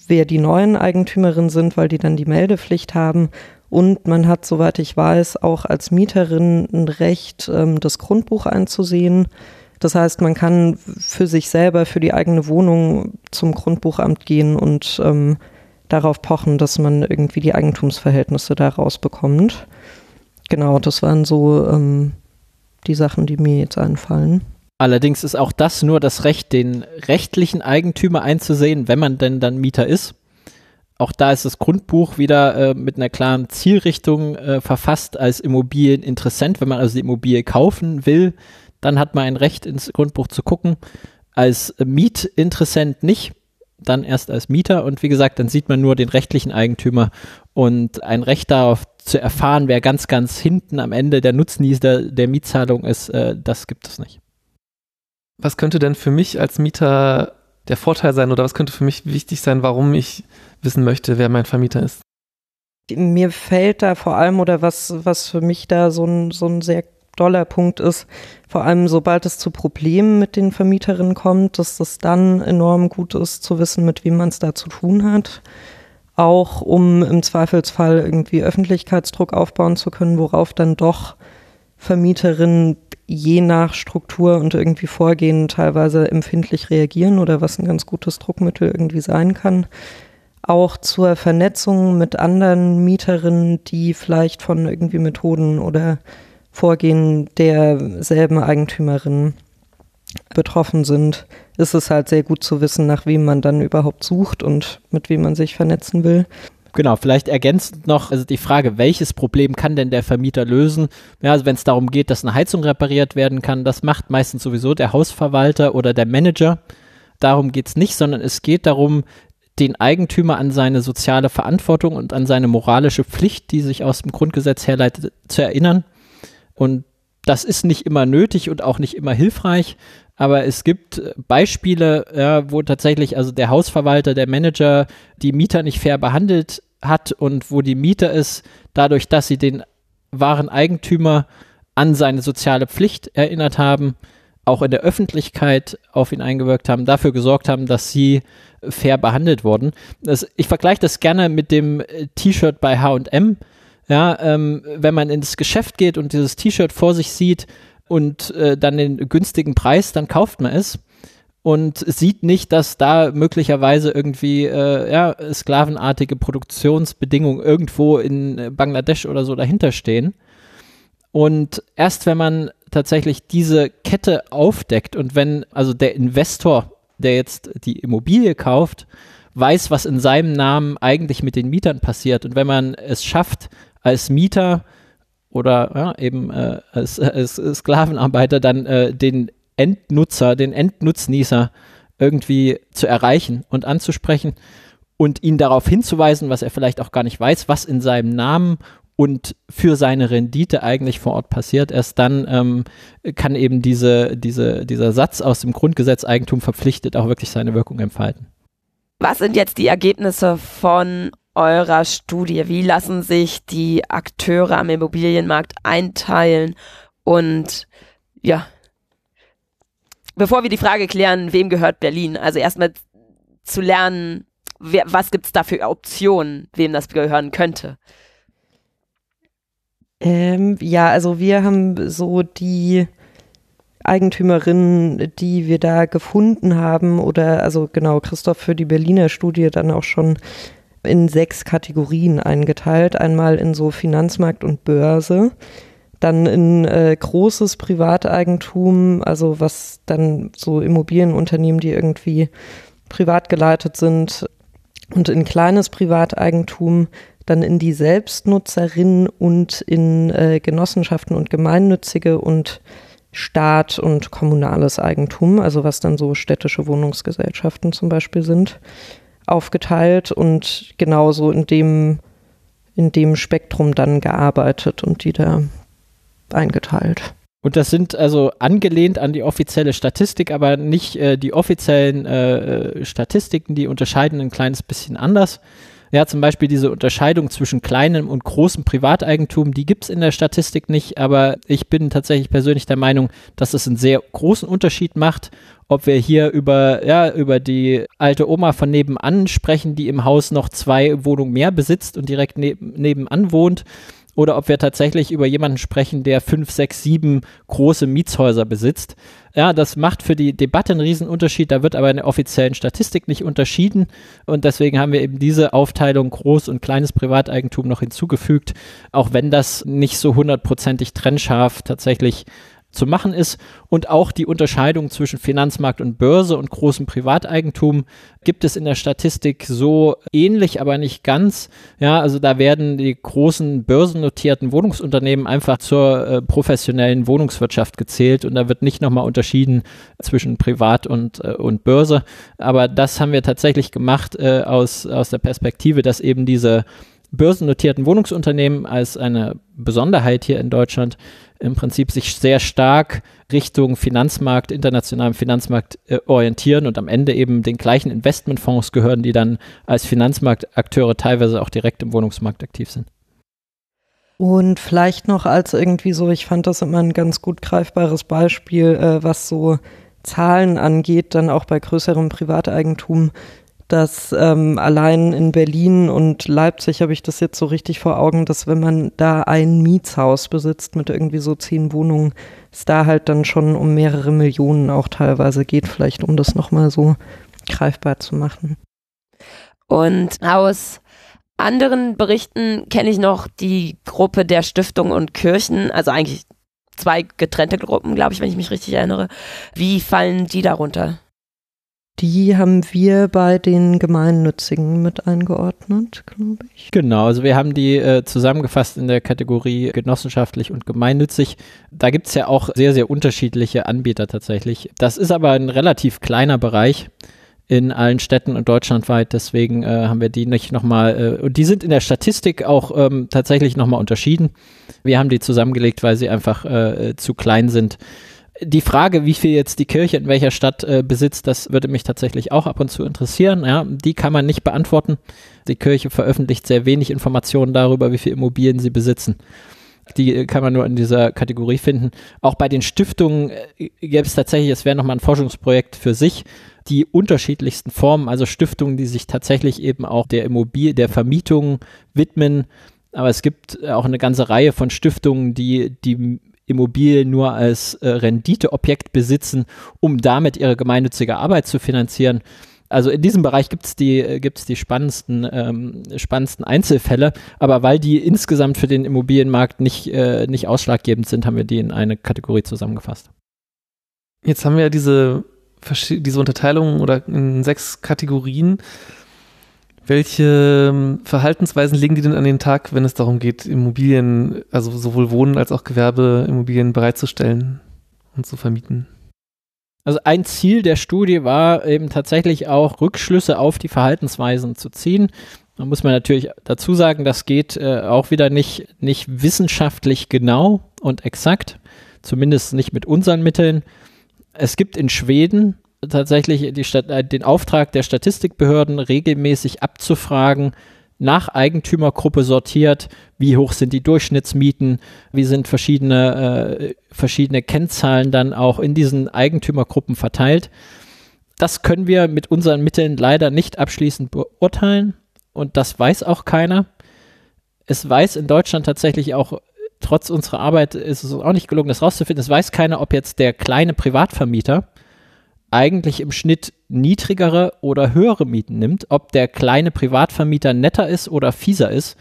wer die neuen Eigentümerinnen sind, weil die dann die Meldepflicht haben. Und man hat, soweit ich weiß, auch als Mieterin ein Recht, ähm, das Grundbuch einzusehen. Das heißt, man kann für sich selber, für die eigene Wohnung zum Grundbuchamt gehen und ähm, darauf pochen, dass man irgendwie die Eigentumsverhältnisse da rausbekommt. Genau, das waren so ähm, die Sachen, die mir jetzt einfallen. Allerdings ist auch das nur das Recht, den rechtlichen Eigentümer einzusehen, wenn man denn dann Mieter ist. Auch da ist das Grundbuch wieder äh, mit einer klaren Zielrichtung äh, verfasst als Immobilieninteressent. Wenn man also die Immobilie kaufen will, dann hat man ein Recht ins Grundbuch zu gucken. Als Mietinteressent nicht, dann erst als Mieter. Und wie gesagt, dann sieht man nur den rechtlichen Eigentümer und ein Recht darauf zu erfahren, wer ganz, ganz hinten am Ende der Nutznießer der Mietzahlung ist, äh, das gibt es nicht. Was könnte denn für mich als Mieter der Vorteil sein oder was könnte für mich wichtig sein, warum ich wissen möchte, wer mein Vermieter ist? Mir fällt da vor allem oder was, was für mich da so ein, so ein sehr doller Punkt ist, vor allem sobald es zu Problemen mit den Vermieterinnen kommt, dass das dann enorm gut ist zu wissen, mit wem man es da zu tun hat. Auch um im Zweifelsfall irgendwie Öffentlichkeitsdruck aufbauen zu können, worauf dann doch Vermieterinnen je nach Struktur und irgendwie Vorgehen teilweise empfindlich reagieren oder was ein ganz gutes Druckmittel irgendwie sein kann. Auch zur Vernetzung mit anderen Mieterinnen, die vielleicht von irgendwie Methoden oder Vorgehen derselben Eigentümerin betroffen sind, ist es halt sehr gut zu wissen, nach wem man dann überhaupt sucht und mit wem man sich vernetzen will. Genau, vielleicht ergänzend noch also die Frage, welches Problem kann denn der Vermieter lösen? Ja, also wenn es darum geht, dass eine Heizung repariert werden kann, das macht meistens sowieso der Hausverwalter oder der Manager. Darum geht es nicht, sondern es geht darum, den Eigentümer an seine soziale Verantwortung und an seine moralische Pflicht, die sich aus dem Grundgesetz herleitet, zu erinnern. Und das ist nicht immer nötig und auch nicht immer hilfreich, aber es gibt Beispiele, ja, wo tatsächlich also der Hausverwalter, der Manager die Mieter nicht fair behandelt hat und wo die Mieter es dadurch, dass sie den wahren Eigentümer an seine soziale Pflicht erinnert haben, auch in der Öffentlichkeit auf ihn eingewirkt haben, dafür gesorgt haben, dass sie fair behandelt wurden. Das, ich vergleiche das gerne mit dem T-Shirt bei H&M. Ja, ähm, wenn man ins Geschäft geht und dieses T-Shirt vor sich sieht und äh, dann den günstigen Preis, dann kauft man es und sieht nicht, dass da möglicherweise irgendwie äh, ja, sklavenartige Produktionsbedingungen irgendwo in Bangladesch oder so dahinter stehen. Und erst wenn man tatsächlich diese Kette aufdeckt und wenn also der Investor, der jetzt die Immobilie kauft, weiß, was in seinem Namen eigentlich mit den Mietern passiert und wenn man es schafft, als Mieter oder ja, eben äh, als, als, Sklavenarbeiter dann äh, den Endnutzer, den Endnutznießer irgendwie zu erreichen und anzusprechen und ihn darauf hinzuweisen, was er vielleicht auch gar nicht weiß, was in seinem Namen und für seine Rendite eigentlich vor Ort passiert. Erst dann ähm, kann eben diese, diese, dieser Satz aus dem Grundgesetz Eigentum verpflichtet auch wirklich seine Wirkung entfalten. Was sind jetzt die Ergebnisse von eurer Studie? Wie lassen sich die Akteure am Immobilienmarkt einteilen? Und ja, bevor wir die Frage klären, wem gehört Berlin? Also erstmal zu lernen, wer, was gibt es da für Optionen, wem das gehören könnte? Ähm, ja, also wir haben so die Eigentümerinnen, die wir da gefunden haben, oder also genau, Christoph für die Berliner Studie dann auch schon in sechs Kategorien eingeteilt. Einmal in so Finanzmarkt und Börse, dann in äh, großes Privateigentum, also was dann so Immobilienunternehmen, die irgendwie privat geleitet sind, und in kleines Privateigentum, dann in die Selbstnutzerinnen und in äh, Genossenschaften und Gemeinnützige und Staat und kommunales Eigentum, also was dann so städtische Wohnungsgesellschaften zum Beispiel sind, aufgeteilt und genauso in dem, in dem Spektrum dann gearbeitet und die da eingeteilt. Und das sind also angelehnt an die offizielle Statistik, aber nicht äh, die offiziellen äh, äh Statistiken, die unterscheiden ein kleines bisschen anders. Ja, zum Beispiel diese Unterscheidung zwischen kleinem und großem Privateigentum, die gibt es in der Statistik nicht, aber ich bin tatsächlich persönlich der Meinung, dass es einen sehr großen Unterschied macht, ob wir hier über, ja, über die alte Oma von nebenan sprechen, die im Haus noch zwei Wohnungen mehr besitzt und direkt neb nebenan wohnt oder ob wir tatsächlich über jemanden sprechen, der fünf, sechs, sieben große Mietshäuser besitzt. Ja, das macht für die Debatte einen Riesenunterschied. Da wird aber in der offiziellen Statistik nicht unterschieden. Und deswegen haben wir eben diese Aufteilung Groß- und kleines Privateigentum noch hinzugefügt, auch wenn das nicht so hundertprozentig trennscharf tatsächlich zu machen ist. Und auch die Unterscheidung zwischen Finanzmarkt und Börse und großem Privateigentum gibt es in der Statistik so ähnlich, aber nicht ganz. Ja, also da werden die großen börsennotierten Wohnungsunternehmen einfach zur äh, professionellen Wohnungswirtschaft gezählt und da wird nicht nochmal unterschieden zwischen Privat und, äh, und Börse. Aber das haben wir tatsächlich gemacht äh, aus, aus der Perspektive, dass eben diese börsennotierten Wohnungsunternehmen als eine Besonderheit hier in Deutschland im Prinzip sich sehr stark Richtung Finanzmarkt, internationalem Finanzmarkt äh, orientieren und am Ende eben den gleichen Investmentfonds gehören, die dann als Finanzmarktakteure teilweise auch direkt im Wohnungsmarkt aktiv sind. Und vielleicht noch als irgendwie so, ich fand das immer ein ganz gut greifbares Beispiel, äh, was so Zahlen angeht, dann auch bei größerem Privateigentum dass ähm, allein in Berlin und Leipzig habe ich das jetzt so richtig vor Augen, dass wenn man da ein Mietshaus besitzt mit irgendwie so zehn Wohnungen, es da halt dann schon um mehrere Millionen auch teilweise geht, vielleicht um das nochmal so greifbar zu machen. Und aus anderen Berichten kenne ich noch die Gruppe der Stiftungen und Kirchen, also eigentlich zwei getrennte Gruppen, glaube ich, wenn ich mich richtig erinnere. Wie fallen die darunter? Die haben wir bei den Gemeinnützigen mit eingeordnet, glaube ich. Genau, also wir haben die äh, zusammengefasst in der Kategorie genossenschaftlich und gemeinnützig. Da gibt es ja auch sehr, sehr unterschiedliche Anbieter tatsächlich. Das ist aber ein relativ kleiner Bereich in allen Städten und deutschlandweit. Deswegen äh, haben wir die nicht nochmal, äh, und die sind in der Statistik auch ähm, tatsächlich nochmal unterschieden. Wir haben die zusammengelegt, weil sie einfach äh, zu klein sind die Frage, wie viel jetzt die Kirche in welcher Stadt äh, besitzt, das würde mich tatsächlich auch ab und zu interessieren. Ja, die kann man nicht beantworten. Die Kirche veröffentlicht sehr wenig Informationen darüber, wie viele Immobilien sie besitzen. Die äh, kann man nur in dieser Kategorie finden. Auch bei den Stiftungen äh, gäbe es tatsächlich, es wäre nochmal ein Forschungsprojekt für sich, die unterschiedlichsten Formen, also Stiftungen, die sich tatsächlich eben auch der Immobilie, der Vermietung widmen. Aber es gibt auch eine ganze Reihe von Stiftungen, die die Immobilien nur als äh, Renditeobjekt besitzen, um damit ihre gemeinnützige Arbeit zu finanzieren. Also in diesem Bereich gibt es die, äh, gibt's die spannendsten, ähm, spannendsten Einzelfälle, aber weil die insgesamt für den Immobilienmarkt nicht, äh, nicht ausschlaggebend sind, haben wir die in eine Kategorie zusammengefasst. Jetzt haben wir ja diese, diese Unterteilung oder in sechs Kategorien. Welche ähm, Verhaltensweisen legen die denn an den Tag, wenn es darum geht, Immobilien, also sowohl Wohnen als auch Gewerbeimmobilien bereitzustellen und zu vermieten? Also ein Ziel der Studie war eben tatsächlich auch Rückschlüsse auf die Verhaltensweisen zu ziehen. Da muss man natürlich dazu sagen, das geht äh, auch wieder nicht, nicht wissenschaftlich genau und exakt, zumindest nicht mit unseren Mitteln. Es gibt in Schweden tatsächlich die äh, den Auftrag der Statistikbehörden regelmäßig abzufragen, nach Eigentümergruppe sortiert, wie hoch sind die Durchschnittsmieten, wie sind verschiedene, äh, verschiedene Kennzahlen dann auch in diesen Eigentümergruppen verteilt. Das können wir mit unseren Mitteln leider nicht abschließend beurteilen und das weiß auch keiner. Es weiß in Deutschland tatsächlich auch, trotz unserer Arbeit ist es auch nicht gelungen, das rauszufinden. Es weiß keiner, ob jetzt der kleine Privatvermieter eigentlich im Schnitt niedrigere oder höhere Mieten nimmt, ob der kleine Privatvermieter netter ist oder fieser ist.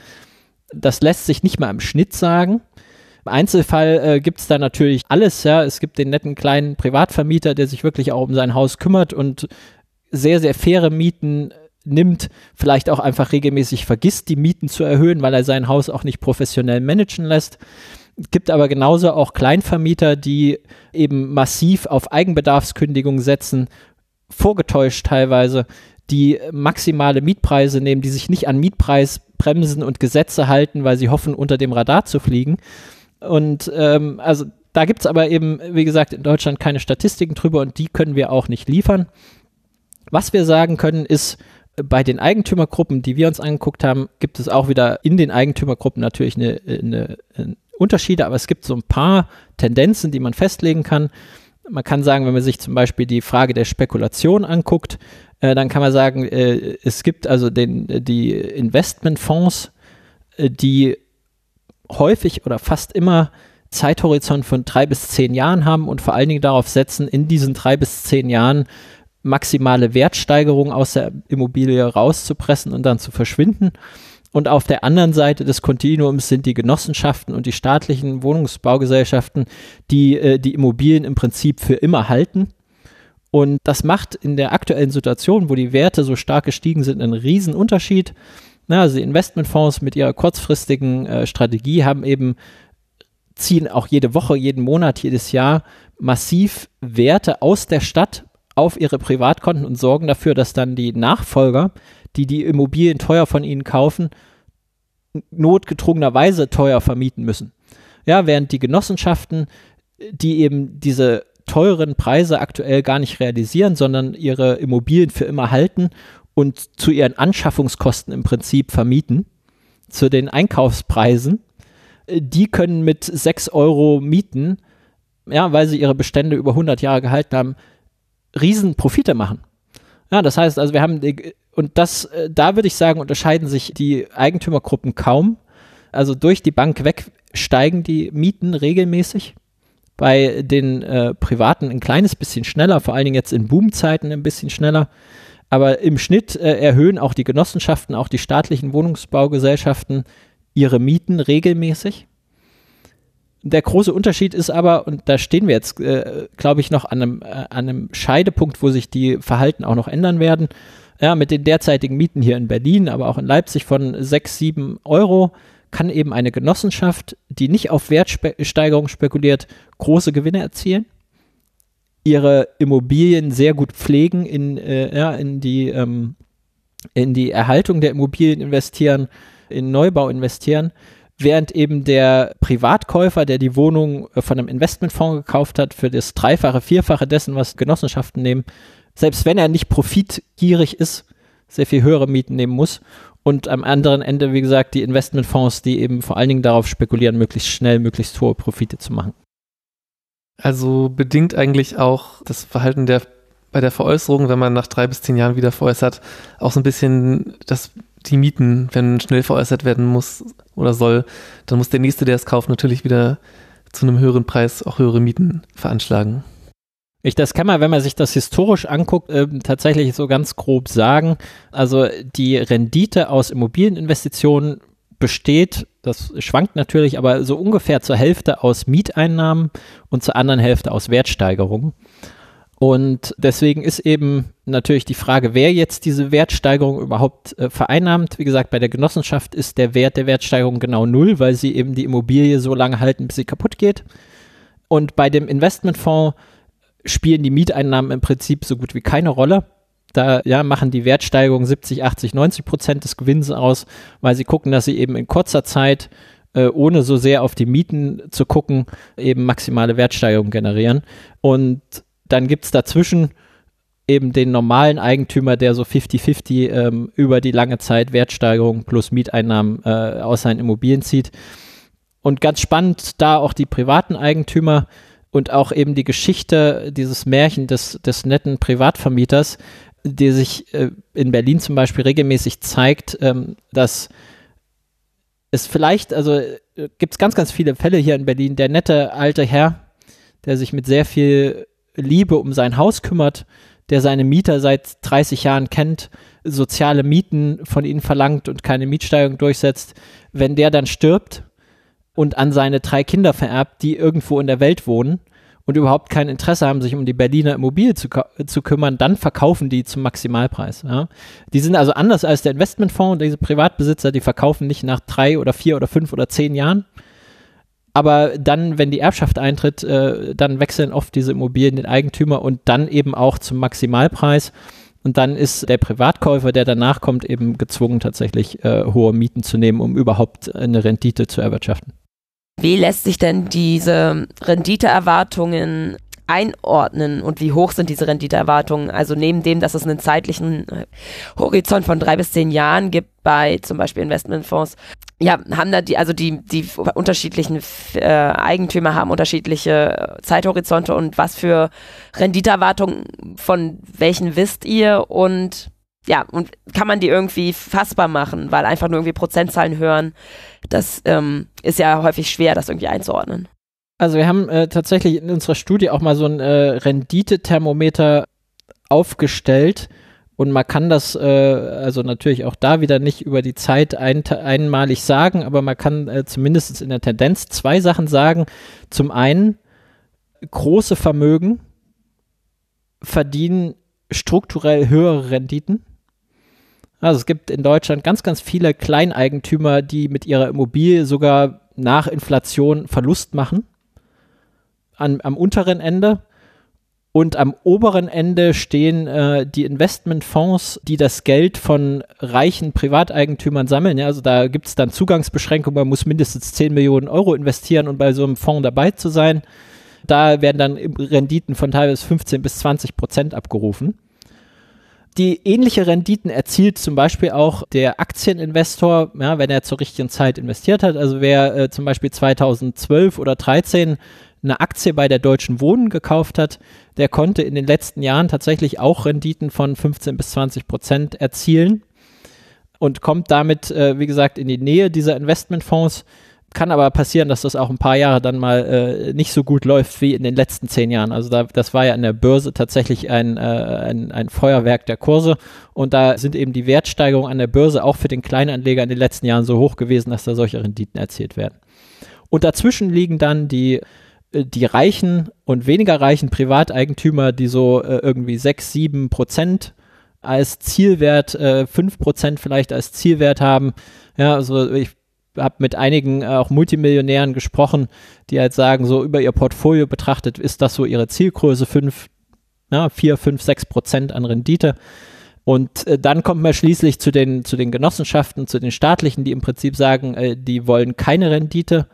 Das lässt sich nicht mal im Schnitt sagen. Im Einzelfall äh, gibt es da natürlich alles, ja. Es gibt den netten kleinen Privatvermieter, der sich wirklich auch um sein Haus kümmert und sehr, sehr faire Mieten nimmt, vielleicht auch einfach regelmäßig vergisst, die Mieten zu erhöhen, weil er sein Haus auch nicht professionell managen lässt. Gibt aber genauso auch Kleinvermieter, die eben massiv auf Eigenbedarfskündigung setzen, vorgetäuscht teilweise, die maximale Mietpreise nehmen, die sich nicht an Mietpreisbremsen und Gesetze halten, weil sie hoffen, unter dem Radar zu fliegen. Und ähm, also da gibt es aber eben, wie gesagt, in Deutschland keine Statistiken drüber und die können wir auch nicht liefern. Was wir sagen können, ist, bei den Eigentümergruppen, die wir uns angeguckt haben, gibt es auch wieder in den Eigentümergruppen natürlich eine, eine Unterschiede, aber es gibt so ein paar Tendenzen, die man festlegen kann. Man kann sagen, wenn man sich zum Beispiel die Frage der Spekulation anguckt, äh, dann kann man sagen, äh, es gibt also den, die Investmentfonds, äh, die häufig oder fast immer Zeithorizont von drei bis zehn Jahren haben und vor allen Dingen darauf setzen, in diesen drei bis zehn Jahren maximale Wertsteigerung aus der Immobilie rauszupressen und dann zu verschwinden. Und auf der anderen Seite des Kontinuums sind die Genossenschaften und die staatlichen Wohnungsbaugesellschaften, die äh, die Immobilien im Prinzip für immer halten. Und das macht in der aktuellen Situation, wo die Werte so stark gestiegen sind, einen riesen Unterschied. Na, also die Investmentfonds mit ihrer kurzfristigen äh, Strategie haben eben ziehen auch jede Woche, jeden Monat, jedes Jahr massiv Werte aus der Stadt auf ihre Privatkonten und sorgen dafür, dass dann die Nachfolger, die die Immobilien teuer von ihnen kaufen, notgedrungenerweise teuer vermieten müssen. Ja, während die Genossenschaften, die eben diese teuren Preise aktuell gar nicht realisieren, sondern ihre Immobilien für immer halten und zu ihren Anschaffungskosten im Prinzip vermieten, zu den Einkaufspreisen, die können mit 6 Euro mieten, ja, weil sie ihre Bestände über 100 Jahre gehalten haben, riesen Profite machen. Ja, das heißt, also wir haben, und das, äh, da würde ich sagen, unterscheiden sich die Eigentümergruppen kaum. Also durch die Bank weg steigen die Mieten regelmäßig. Bei den äh, Privaten ein kleines bisschen schneller, vor allen Dingen jetzt in Boomzeiten ein bisschen schneller. Aber im Schnitt äh, erhöhen auch die Genossenschaften, auch die staatlichen Wohnungsbaugesellschaften ihre Mieten regelmäßig. Der große Unterschied ist aber, und da stehen wir jetzt, äh, glaube ich, noch an einem, äh, an einem Scheidepunkt, wo sich die Verhalten auch noch ändern werden. Ja, mit den derzeitigen Mieten hier in Berlin, aber auch in Leipzig von 6, 7 Euro kann eben eine Genossenschaft, die nicht auf Wertsteigerung spekuliert, große Gewinne erzielen, ihre Immobilien sehr gut pflegen, in, äh, ja, in, die, ähm, in die Erhaltung der Immobilien investieren, in Neubau investieren während eben der Privatkäufer, der die Wohnung äh, von einem Investmentfonds gekauft hat, für das Dreifache, Vierfache dessen, was Genossenschaften nehmen, selbst wenn er nicht profitgierig ist, sehr viel höhere Mieten nehmen muss. Und am anderen Ende, wie gesagt, die Investmentfonds, die eben vor allen Dingen darauf spekulieren, möglichst schnell, möglichst hohe Profite zu machen. Also bedingt eigentlich auch das Verhalten der bei der Veräußerung, wenn man nach drei bis zehn Jahren wieder veräußert, auch so ein bisschen das die Mieten, wenn schnell veräußert werden muss oder soll, dann muss der Nächste, der es kauft, natürlich wieder zu einem höheren Preis auch höhere Mieten veranschlagen. Ich, das kann man, wenn man sich das historisch anguckt, äh, tatsächlich so ganz grob sagen. Also die Rendite aus Immobilieninvestitionen besteht, das schwankt natürlich, aber so ungefähr zur Hälfte aus Mieteinnahmen und zur anderen Hälfte aus Wertsteigerungen. Und deswegen ist eben natürlich die Frage, wer jetzt diese Wertsteigerung überhaupt äh, vereinnahmt. Wie gesagt, bei der Genossenschaft ist der Wert der Wertsteigerung genau null, weil sie eben die Immobilie so lange halten, bis sie kaputt geht. Und bei dem Investmentfonds spielen die Mieteinnahmen im Prinzip so gut wie keine Rolle. Da ja, machen die Wertsteigerungen 70, 80, 90 Prozent des Gewinns aus, weil sie gucken, dass sie eben in kurzer Zeit äh, ohne so sehr auf die Mieten zu gucken, eben maximale Wertsteigerung generieren. Und dann gibt es dazwischen eben den normalen Eigentümer, der so 50-50 ähm, über die lange Zeit Wertsteigerung plus Mieteinnahmen äh, aus seinen Immobilien zieht. Und ganz spannend da auch die privaten Eigentümer und auch eben die Geschichte, dieses Märchen des, des netten Privatvermieters, die sich äh, in Berlin zum Beispiel regelmäßig zeigt, ähm, dass es vielleicht, also äh, gibt es ganz, ganz viele Fälle hier in Berlin, der nette alte Herr, der sich mit sehr viel Liebe um sein Haus kümmert, der seine Mieter seit 30 Jahren kennt, soziale Mieten von ihnen verlangt und keine Mietsteigerung durchsetzt, wenn der dann stirbt und an seine drei Kinder vererbt, die irgendwo in der Welt wohnen und überhaupt kein Interesse haben, sich um die Berliner Immobilie zu, zu kümmern, dann verkaufen die zum Maximalpreis. Ja. Die sind also anders als der Investmentfonds, diese Privatbesitzer, die verkaufen nicht nach drei oder vier oder fünf oder zehn Jahren. Aber dann, wenn die Erbschaft eintritt, äh, dann wechseln oft diese Immobilien den Eigentümer und dann eben auch zum Maximalpreis. Und dann ist der Privatkäufer, der danach kommt, eben gezwungen, tatsächlich äh, hohe Mieten zu nehmen, um überhaupt eine Rendite zu erwirtschaften. Wie lässt sich denn diese Renditeerwartungen einordnen und wie hoch sind diese Renditeerwartungen? Also neben dem, dass es einen zeitlichen äh, Horizont von drei bis zehn Jahren gibt bei zum Beispiel Investmentfonds, ja, haben da die, also die, die unterschiedlichen äh, Eigentümer haben unterschiedliche äh, Zeithorizonte und was für Renditeerwartungen von welchen wisst ihr und ja, und kann man die irgendwie fassbar machen, weil einfach nur irgendwie Prozentzahlen hören, das ähm, ist ja häufig schwer, das irgendwie einzuordnen. Also wir haben äh, tatsächlich in unserer Studie auch mal so ein äh, Renditethermometer aufgestellt und man kann das, äh, also natürlich auch da wieder nicht über die Zeit ein, einmalig sagen, aber man kann äh, zumindest in der Tendenz zwei Sachen sagen. Zum einen, große Vermögen verdienen strukturell höhere Renditen also es gibt in Deutschland ganz, ganz viele Kleineigentümer, die mit ihrer Immobilie sogar nach Inflation Verlust machen. An, am unteren Ende. Und am oberen Ende stehen äh, die Investmentfonds, die das Geld von reichen Privateigentümern sammeln. Ja, also da gibt es dann Zugangsbeschränkungen, man muss mindestens 10 Millionen Euro investieren, um bei so einem Fonds dabei zu sein. Da werden dann Renditen von teilweise 15 bis 20 Prozent abgerufen die ähnliche Renditen erzielt zum Beispiel auch der Aktieninvestor, ja, wenn er zur richtigen Zeit investiert hat. Also wer äh, zum Beispiel 2012 oder 2013 eine Aktie bei der Deutschen Wohnen gekauft hat, der konnte in den letzten Jahren tatsächlich auch Renditen von 15 bis 20 Prozent erzielen und kommt damit, äh, wie gesagt, in die Nähe dieser Investmentfonds kann aber passieren, dass das auch ein paar Jahre dann mal äh, nicht so gut läuft wie in den letzten zehn Jahren. Also da, das war ja an der Börse tatsächlich ein, äh, ein, ein Feuerwerk der Kurse und da sind eben die Wertsteigerungen an der Börse auch für den Kleinanleger in den letzten Jahren so hoch gewesen, dass da solche Renditen erzielt werden. Und dazwischen liegen dann die die reichen und weniger reichen Privateigentümer, die so äh, irgendwie sechs, sieben Prozent als Zielwert, äh, fünf Prozent vielleicht als Zielwert haben. Ja, also ich habe mit einigen äh, auch Multimillionären gesprochen, die halt sagen, so über ihr Portfolio betrachtet, ist das so ihre Zielgröße, 5, ja, 4, 5, 6 Prozent an Rendite. Und äh, dann kommt man schließlich zu den, zu den Genossenschaften, zu den staatlichen, die im Prinzip sagen, äh, die wollen keine Rendite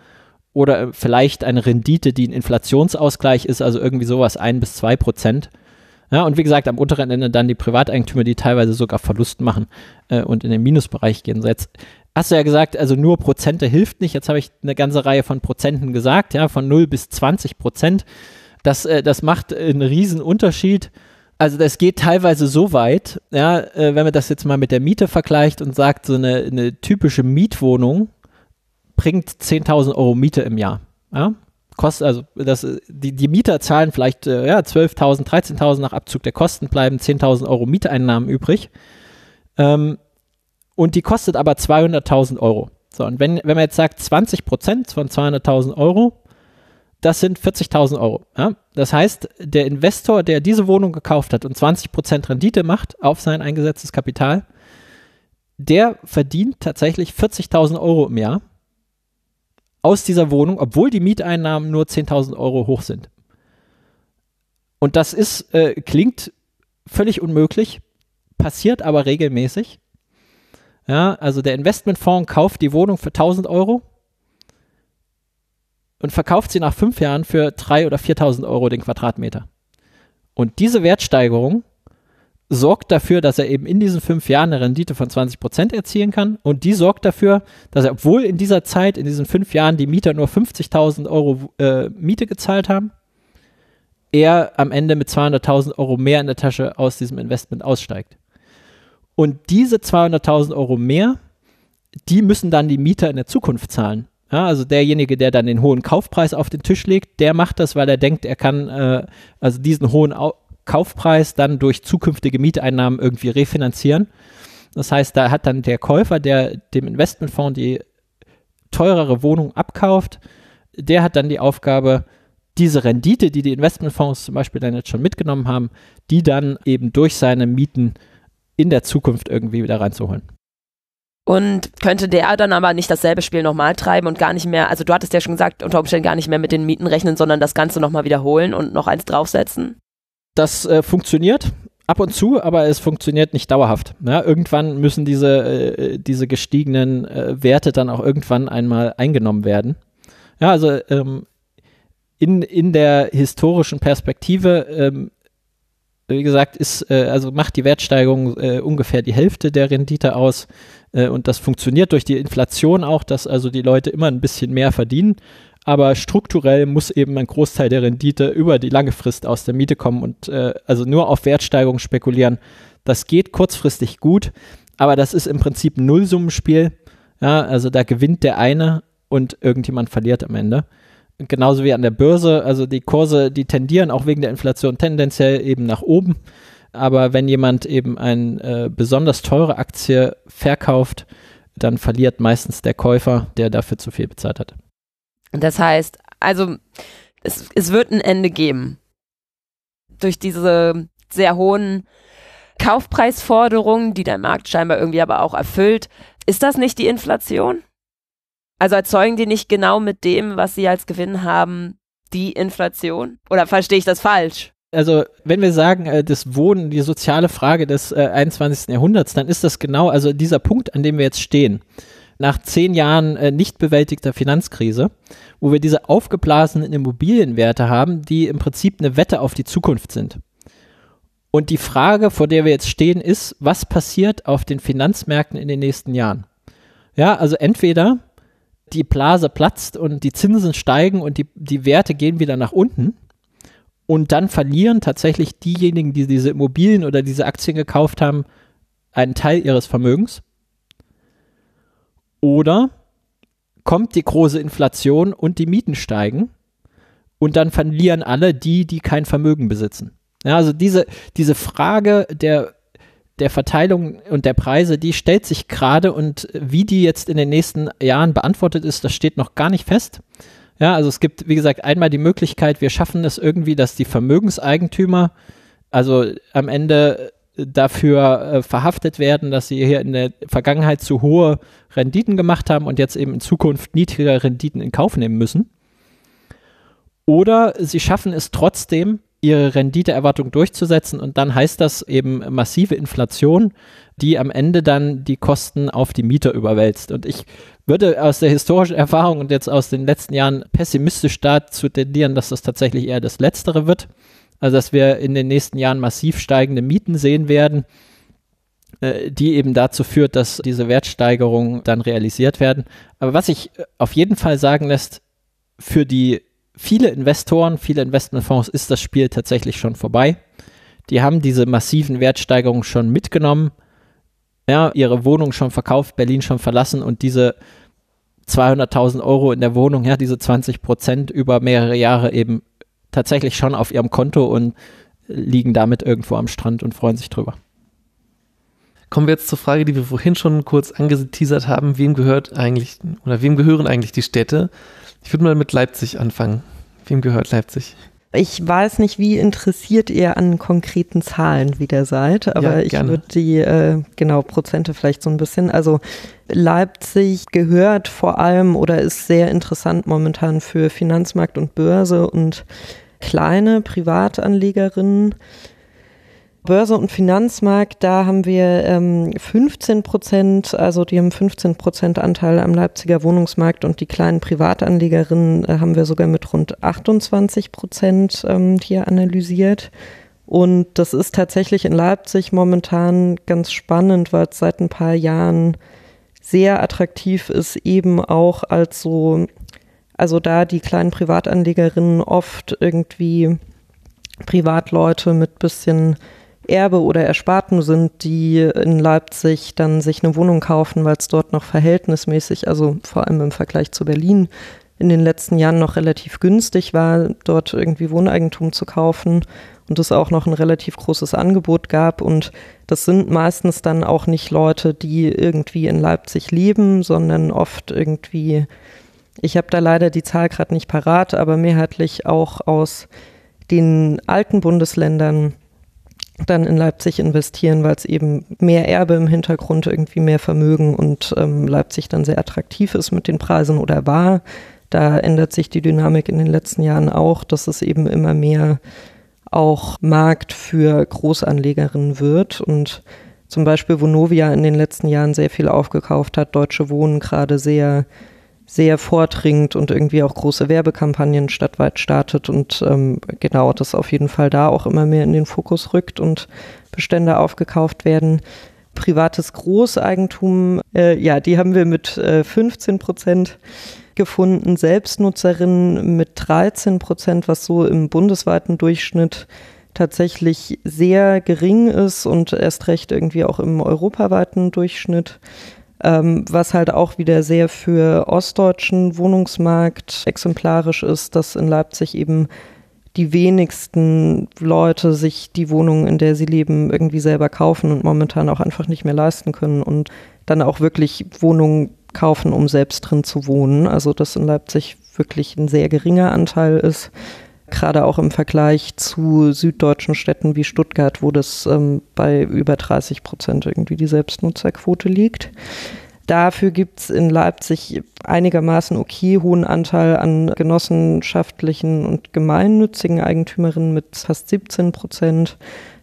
oder äh, vielleicht eine Rendite, die ein Inflationsausgleich ist, also irgendwie sowas 1 bis 2 Prozent. Ja, und wie gesagt, am unteren Ende dann die Privateigentümer, die teilweise sogar Verlust machen äh, und in den Minusbereich gehen. So jetzt hast du ja gesagt, also nur Prozente hilft nicht. Jetzt habe ich eine ganze Reihe von Prozenten gesagt, ja, von 0 bis 20 Prozent. Das, äh, das macht einen riesen Unterschied. Also das geht teilweise so weit, ja, äh, wenn man das jetzt mal mit der Miete vergleicht und sagt, so eine, eine typische Mietwohnung bringt 10.000 Euro Miete im Jahr. Ja? Kostet, also das, die, die Mieter zahlen vielleicht äh, ja, 12.000, 13.000 nach Abzug der Kosten, bleiben 10.000 Euro Mieteinnahmen übrig. Ähm, und die kostet aber 200.000 Euro. So, und wenn, wenn man jetzt sagt, 20 Prozent von 200.000 Euro, das sind 40.000 Euro. Ja? Das heißt, der Investor, der diese Wohnung gekauft hat und 20 Prozent Rendite macht auf sein eingesetztes Kapital, der verdient tatsächlich 40.000 Euro im Jahr aus dieser Wohnung, obwohl die Mieteinnahmen nur 10.000 Euro hoch sind. Und das ist, äh, klingt völlig unmöglich, passiert aber regelmäßig. Ja, also der Investmentfonds kauft die Wohnung für 1000 Euro und verkauft sie nach fünf Jahren für 3.000 oder 4.000 Euro den Quadratmeter. Und diese Wertsteigerung sorgt dafür, dass er eben in diesen fünf Jahren eine Rendite von 20 Prozent erzielen kann. Und die sorgt dafür, dass er, obwohl in dieser Zeit, in diesen fünf Jahren, die Mieter nur 50.000 Euro äh, Miete gezahlt haben, er am Ende mit 200.000 Euro mehr in der Tasche aus diesem Investment aussteigt. Und diese 200.000 Euro mehr, die müssen dann die Mieter in der Zukunft zahlen. Ja, also derjenige, der dann den hohen Kaufpreis auf den Tisch legt, der macht das, weil er denkt, er kann äh, also diesen hohen Au Kaufpreis dann durch zukünftige Mieteinnahmen irgendwie refinanzieren. Das heißt, da hat dann der Käufer, der dem Investmentfonds die teurere Wohnung abkauft, der hat dann die Aufgabe, diese Rendite, die die Investmentfonds zum Beispiel dann jetzt schon mitgenommen haben, die dann eben durch seine Mieten in der Zukunft irgendwie wieder reinzuholen. Und könnte der dann aber nicht dasselbe Spiel nochmal treiben und gar nicht mehr, also du hattest ja schon gesagt, unter Umständen gar nicht mehr mit den Mieten rechnen, sondern das Ganze nochmal wiederholen und noch eins draufsetzen? Das äh, funktioniert ab und zu, aber es funktioniert nicht dauerhaft. Ja, irgendwann müssen diese, äh, diese gestiegenen äh, Werte dann auch irgendwann einmal eingenommen werden. Ja, also ähm, in, in der historischen Perspektive, ähm, wie gesagt, ist, äh, also macht die Wertsteigerung äh, ungefähr die Hälfte der Rendite aus. Äh, und das funktioniert durch die Inflation auch, dass also die Leute immer ein bisschen mehr verdienen aber strukturell muss eben ein Großteil der Rendite über die lange Frist aus der Miete kommen und äh, also nur auf Wertsteigerung spekulieren. Das geht kurzfristig gut, aber das ist im Prinzip ein Nullsummenspiel. Ja, also da gewinnt der eine und irgendjemand verliert am Ende. Genauso wie an der Börse, also die Kurse, die tendieren auch wegen der Inflation tendenziell eben nach oben. Aber wenn jemand eben eine äh, besonders teure Aktie verkauft, dann verliert meistens der Käufer, der dafür zu viel bezahlt hat. Das heißt, also es, es wird ein Ende geben. Durch diese sehr hohen Kaufpreisforderungen, die der Markt scheinbar irgendwie aber auch erfüllt. Ist das nicht die Inflation? Also erzeugen die nicht genau mit dem, was sie als Gewinn haben, die Inflation? Oder verstehe ich das falsch? Also, wenn wir sagen, äh, das Wohnen, die soziale Frage des äh, 21. Jahrhunderts, dann ist das genau, also dieser Punkt, an dem wir jetzt stehen nach zehn Jahren äh, nicht bewältigter Finanzkrise, wo wir diese aufgeblasenen Immobilienwerte haben, die im Prinzip eine Wette auf die Zukunft sind. Und die Frage, vor der wir jetzt stehen, ist, was passiert auf den Finanzmärkten in den nächsten Jahren? Ja, also entweder die Blase platzt und die Zinsen steigen und die, die Werte gehen wieder nach unten. Und dann verlieren tatsächlich diejenigen, die diese Immobilien oder diese Aktien gekauft haben, einen Teil ihres Vermögens. Oder kommt die große Inflation und die Mieten steigen und dann verlieren alle die, die kein Vermögen besitzen. Ja, also diese, diese Frage der, der Verteilung und der Preise, die stellt sich gerade und wie die jetzt in den nächsten Jahren beantwortet ist, das steht noch gar nicht fest. Ja, also es gibt, wie gesagt, einmal die Möglichkeit, wir schaffen es irgendwie, dass die Vermögenseigentümer, also am Ende dafür äh, verhaftet werden, dass sie hier in der Vergangenheit zu hohe Renditen gemacht haben und jetzt eben in Zukunft niedrigere Renditen in Kauf nehmen müssen. Oder sie schaffen es trotzdem, ihre Renditeerwartung durchzusetzen und dann heißt das eben massive Inflation, die am Ende dann die Kosten auf die Mieter überwälzt. Und ich würde aus der historischen Erfahrung und jetzt aus den letzten Jahren pessimistisch dazu tendieren, dass das tatsächlich eher das Letztere wird. Also dass wir in den nächsten Jahren massiv steigende Mieten sehen werden, äh, die eben dazu führt, dass diese Wertsteigerungen dann realisiert werden. Aber was ich äh, auf jeden Fall sagen lässt, für die viele Investoren, viele Investmentfonds ist das Spiel tatsächlich schon vorbei. Die haben diese massiven Wertsteigerungen schon mitgenommen, ja, ihre Wohnung schon verkauft, Berlin schon verlassen und diese 200.000 Euro in der Wohnung, ja, diese 20 Prozent über mehrere Jahre eben tatsächlich schon auf ihrem Konto und liegen damit irgendwo am Strand und freuen sich drüber. Kommen wir jetzt zur Frage, die wir vorhin schon kurz angeteasert haben. Wem gehört eigentlich oder wem gehören eigentlich die Städte? Ich würde mal mit Leipzig anfangen. Wem gehört Leipzig? Ich weiß nicht, wie interessiert ihr an konkreten Zahlen wieder seid, aber ja, ich würde die, äh, genau, Prozente vielleicht so ein bisschen. Also Leipzig gehört vor allem oder ist sehr interessant momentan für Finanzmarkt und Börse und kleine Privatanlegerinnen. Börse und Finanzmarkt, da haben wir ähm, 15 Prozent, also die haben 15 Prozent Anteil am Leipziger Wohnungsmarkt und die kleinen Privatanlegerinnen äh, haben wir sogar mit rund 28 Prozent ähm, hier analysiert. Und das ist tatsächlich in Leipzig momentan ganz spannend, weil es seit ein paar Jahren sehr attraktiv ist, eben auch als so, also da die kleinen Privatanlegerinnen oft irgendwie Privatleute mit bisschen Erbe oder Ersparten sind, die in Leipzig dann sich eine Wohnung kaufen, weil es dort noch verhältnismäßig, also vor allem im Vergleich zu Berlin, in den letzten Jahren noch relativ günstig war, dort irgendwie Wohneigentum zu kaufen und es auch noch ein relativ großes Angebot gab. Und das sind meistens dann auch nicht Leute, die irgendwie in Leipzig leben, sondern oft irgendwie ich habe da leider die Zahl gerade nicht parat, aber mehrheitlich auch aus den alten Bundesländern dann in Leipzig investieren, weil es eben mehr Erbe im Hintergrund, irgendwie mehr Vermögen und ähm, Leipzig dann sehr attraktiv ist mit den Preisen oder war. Da ändert sich die Dynamik in den letzten Jahren auch, dass es eben immer mehr auch Markt für Großanlegerinnen wird und zum Beispiel Vonovia in den letzten Jahren sehr viel aufgekauft hat, Deutsche Wohnen gerade sehr sehr vordringt und irgendwie auch große Werbekampagnen stadtweit startet und ähm, genau das auf jeden Fall da auch immer mehr in den Fokus rückt und Bestände aufgekauft werden. Privates Großeigentum, äh, ja, die haben wir mit äh, 15 Prozent gefunden, Selbstnutzerinnen mit 13 Prozent, was so im bundesweiten Durchschnitt tatsächlich sehr gering ist und erst recht irgendwie auch im europaweiten Durchschnitt. Ähm, was halt auch wieder sehr für ostdeutschen Wohnungsmarkt exemplarisch ist, dass in Leipzig eben die wenigsten Leute sich die Wohnung, in der sie leben, irgendwie selber kaufen und momentan auch einfach nicht mehr leisten können und dann auch wirklich Wohnungen kaufen, um selbst drin zu wohnen. Also dass in Leipzig wirklich ein sehr geringer Anteil ist gerade auch im Vergleich zu süddeutschen Städten wie Stuttgart, wo das ähm, bei über 30 Prozent irgendwie die Selbstnutzerquote liegt. Dafür gibt es in Leipzig einigermaßen okay hohen Anteil an genossenschaftlichen und gemeinnützigen Eigentümerinnen mit fast 17 Prozent.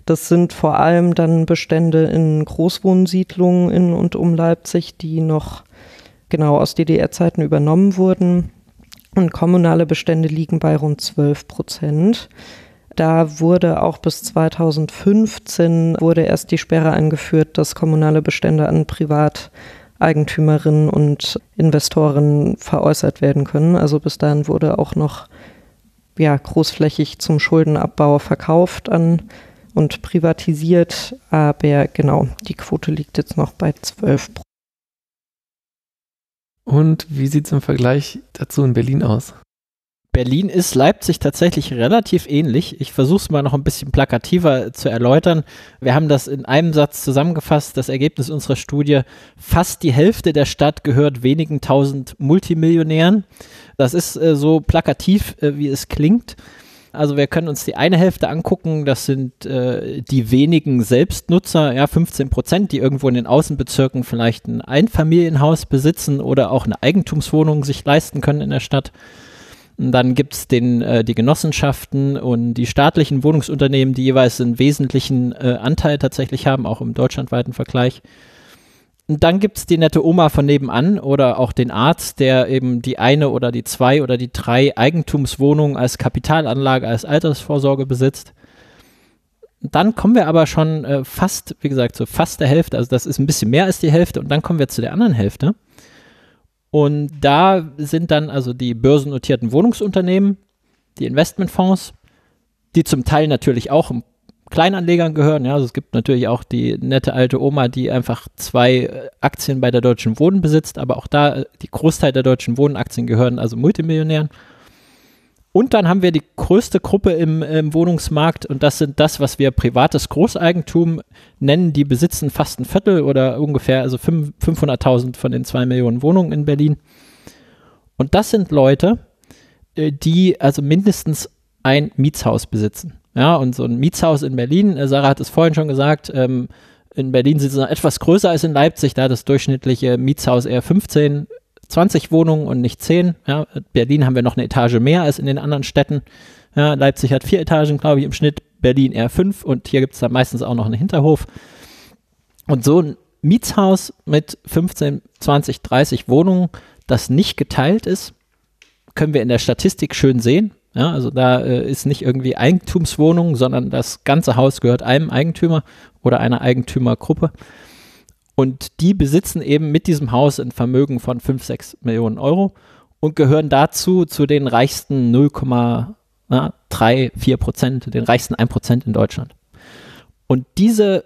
Das sind vor allem dann Bestände in Großwohnsiedlungen in und um Leipzig, die noch genau aus DDR-Zeiten übernommen wurden. Und kommunale Bestände liegen bei rund 12 Prozent. Da wurde auch bis 2015 wurde erst die Sperre eingeführt, dass kommunale Bestände an Privateigentümerinnen und Investoren veräußert werden können. Also bis dahin wurde auch noch ja, großflächig zum Schuldenabbau verkauft an und privatisiert. Aber genau, die Quote liegt jetzt noch bei 12 Prozent. Und wie sieht es im Vergleich dazu in Berlin aus? Berlin ist Leipzig tatsächlich relativ ähnlich. Ich versuche es mal noch ein bisschen plakativer zu erläutern. Wir haben das in einem Satz zusammengefasst. Das Ergebnis unserer Studie, fast die Hälfte der Stadt gehört wenigen tausend Multimillionären. Das ist äh, so plakativ, äh, wie es klingt. Also wir können uns die eine Hälfte angucken, das sind äh, die wenigen Selbstnutzer, ja 15 Prozent, die irgendwo in den Außenbezirken vielleicht ein Einfamilienhaus besitzen oder auch eine Eigentumswohnung sich leisten können in der Stadt. Und dann gibt es äh, die Genossenschaften und die staatlichen Wohnungsunternehmen, die jeweils einen wesentlichen äh, Anteil tatsächlich haben, auch im deutschlandweiten Vergleich. Und dann gibt es die nette Oma von nebenan oder auch den Arzt, der eben die eine oder die zwei oder die drei Eigentumswohnungen als Kapitalanlage, als Altersvorsorge besitzt. Dann kommen wir aber schon äh, fast, wie gesagt, so fast der Hälfte, also das ist ein bisschen mehr als die Hälfte und dann kommen wir zu der anderen Hälfte. Und da sind dann also die börsennotierten Wohnungsunternehmen, die Investmentfonds, die zum Teil natürlich auch Kleinanlegern gehören. Ja, also es gibt natürlich auch die nette alte Oma, die einfach zwei äh, Aktien bei der Deutschen Wohnen besitzt, aber auch da, äh, die Großteil der Deutschen Wohnenaktien gehören also Multimillionären. Und dann haben wir die größte Gruppe im, im, Wohnungsmarkt und das sind das, was wir privates Großeigentum nennen. Die besitzen fast ein Viertel oder ungefähr also 500.000 von den zwei Millionen Wohnungen in Berlin. Und das sind Leute, äh, die also mindestens ein Mietshaus besitzen. Ja, und so ein Mietshaus in Berlin, äh, Sarah hat es vorhin schon gesagt, ähm, in Berlin sind sie etwas größer als in Leipzig, da das durchschnittliche Mietshaus eher 15, 20 Wohnungen und nicht 10. Ja, Berlin haben wir noch eine Etage mehr als in den anderen Städten. Ja, Leipzig hat vier Etagen, glaube ich, im Schnitt, Berlin eher fünf und hier gibt es dann meistens auch noch einen Hinterhof. Und so ein Mietshaus mit 15, 20, 30 Wohnungen, das nicht geteilt ist, können wir in der Statistik schön sehen. Ja, also da äh, ist nicht irgendwie Eigentumswohnung, sondern das ganze Haus gehört einem Eigentümer oder einer Eigentümergruppe. Und die besitzen eben mit diesem Haus ein Vermögen von 5, 6 Millionen Euro und gehören dazu zu den reichsten 0,3, 4 Prozent, den reichsten 1 Prozent in Deutschland. Und diese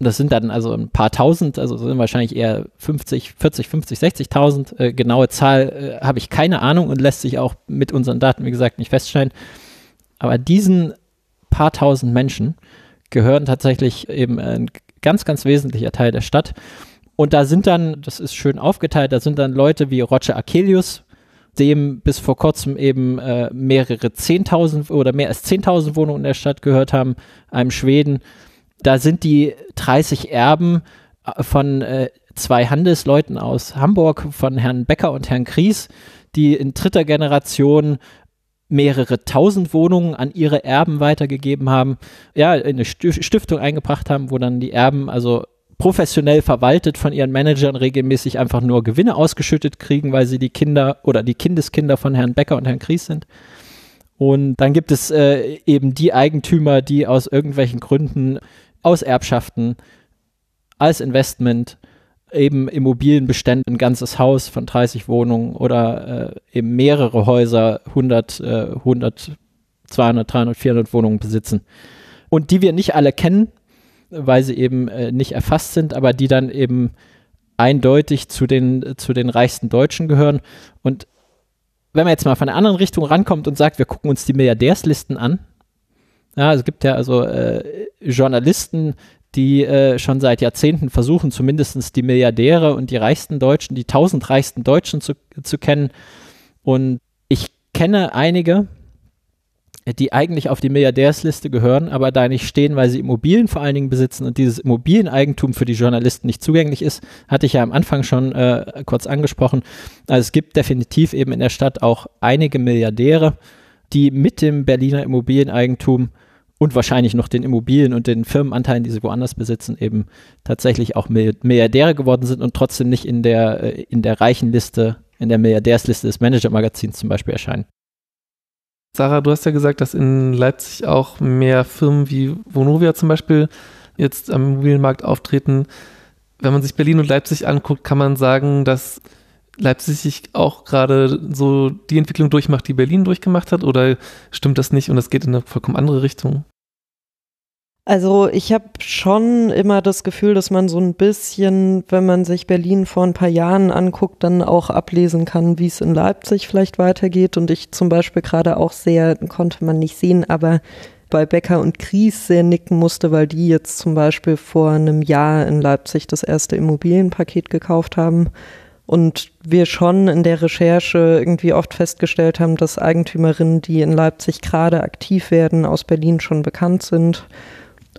das sind dann also ein paar tausend, also sind wahrscheinlich eher 50, 40, 50, 60.000. Äh, genaue Zahl äh, habe ich keine Ahnung und lässt sich auch mit unseren Daten, wie gesagt, nicht feststellen. Aber diesen paar tausend Menschen gehören tatsächlich eben ein ganz, ganz wesentlicher Teil der Stadt. Und da sind dann, das ist schön aufgeteilt, da sind dann Leute wie Roger Akelius, dem bis vor kurzem eben äh, mehrere 10.000 oder mehr als 10.000 Wohnungen in der Stadt gehört haben, einem Schweden. Da sind die 30 Erben äh, von äh, zwei Handelsleuten aus Hamburg, von Herrn Becker und Herrn Kries, die in dritter Generation mehrere tausend Wohnungen an ihre Erben weitergegeben haben, ja, in eine Stiftung eingebracht haben, wo dann die Erben also professionell verwaltet von ihren Managern regelmäßig einfach nur Gewinne ausgeschüttet kriegen, weil sie die Kinder oder die Kindeskinder von Herrn Becker und Herrn Kries sind. Und dann gibt es äh, eben die Eigentümer, die aus irgendwelchen Gründen aus Erbschaften als Investment eben Immobilienbestände, ein ganzes Haus von 30 Wohnungen oder äh, eben mehrere Häuser, 100, äh, 100, 200, 300, 400 Wohnungen besitzen. Und die wir nicht alle kennen, weil sie eben äh, nicht erfasst sind, aber die dann eben eindeutig zu den, zu den reichsten Deutschen gehören. Und wenn man jetzt mal von der anderen Richtung rankommt und sagt, wir gucken uns die Milliardärslisten an, ja, es gibt ja also äh, Journalisten, die äh, schon seit Jahrzehnten versuchen, zumindest die Milliardäre und die reichsten Deutschen, die tausend reichsten Deutschen zu, zu kennen. Und ich kenne einige, die eigentlich auf die Milliardärsliste gehören, aber da nicht stehen, weil sie Immobilien vor allen Dingen besitzen und dieses Immobilieneigentum für die Journalisten nicht zugänglich ist, hatte ich ja am Anfang schon äh, kurz angesprochen. Also es gibt definitiv eben in der Stadt auch einige Milliardäre, die mit dem Berliner Immobilieneigentum und wahrscheinlich noch den Immobilien und den Firmenanteilen, die sie woanders besitzen, eben tatsächlich auch Milliardäre geworden sind und trotzdem nicht in der, äh, in der reichen Liste, in der Milliardärsliste des Manager-Magazins zum Beispiel erscheinen. Sarah, du hast ja gesagt, dass in Leipzig auch mehr Firmen wie Vonovia zum Beispiel jetzt am Immobilienmarkt auftreten. Wenn man sich Berlin und Leipzig anguckt, kann man sagen, dass Leipzig sich auch gerade so die Entwicklung durchmacht, die Berlin durchgemacht hat? Oder stimmt das nicht und es geht in eine vollkommen andere Richtung? Also ich habe schon immer das Gefühl, dass man so ein bisschen, wenn man sich Berlin vor ein paar Jahren anguckt, dann auch ablesen kann, wie es in Leipzig vielleicht weitergeht. Und ich zum Beispiel gerade auch sehr, konnte man nicht sehen, aber bei Becker und Kries sehr nicken musste, weil die jetzt zum Beispiel vor einem Jahr in Leipzig das erste Immobilienpaket gekauft haben. Und wir schon in der Recherche irgendwie oft festgestellt haben, dass Eigentümerinnen, die in Leipzig gerade aktiv werden, aus Berlin schon bekannt sind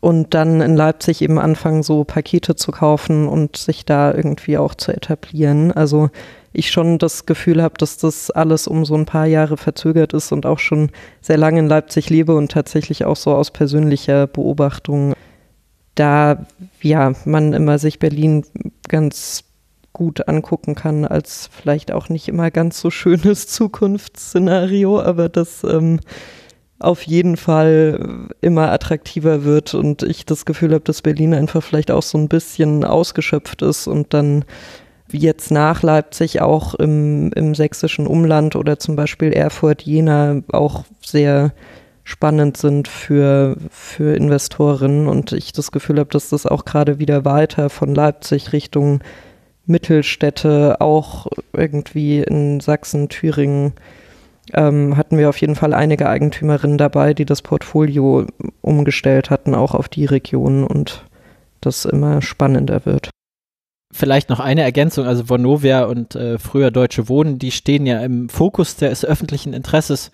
und dann in Leipzig eben anfangen, so Pakete zu kaufen und sich da irgendwie auch zu etablieren. Also ich schon das Gefühl habe, dass das alles um so ein paar Jahre verzögert ist und auch schon sehr lange in Leipzig lebe und tatsächlich auch so aus persönlicher Beobachtung da ja man immer sich Berlin ganz gut angucken kann als vielleicht auch nicht immer ganz so schönes Zukunftsszenario, aber das ähm, auf jeden Fall immer attraktiver wird und ich das Gefühl habe, dass Berlin einfach vielleicht auch so ein bisschen ausgeschöpft ist und dann wie jetzt nach Leipzig auch im, im sächsischen Umland oder zum Beispiel Erfurt, Jena auch sehr spannend sind für, für Investorinnen und ich das Gefühl habe, dass das auch gerade wieder weiter von Leipzig Richtung Mittelstädte, auch irgendwie in Sachsen, Thüringen ähm, hatten wir auf jeden Fall einige Eigentümerinnen dabei, die das Portfolio umgestellt hatten, auch auf die Region und das immer spannender wird. Vielleicht noch eine Ergänzung, also Vonovia und äh, früher Deutsche Wohnen, die stehen ja im Fokus des öffentlichen Interesses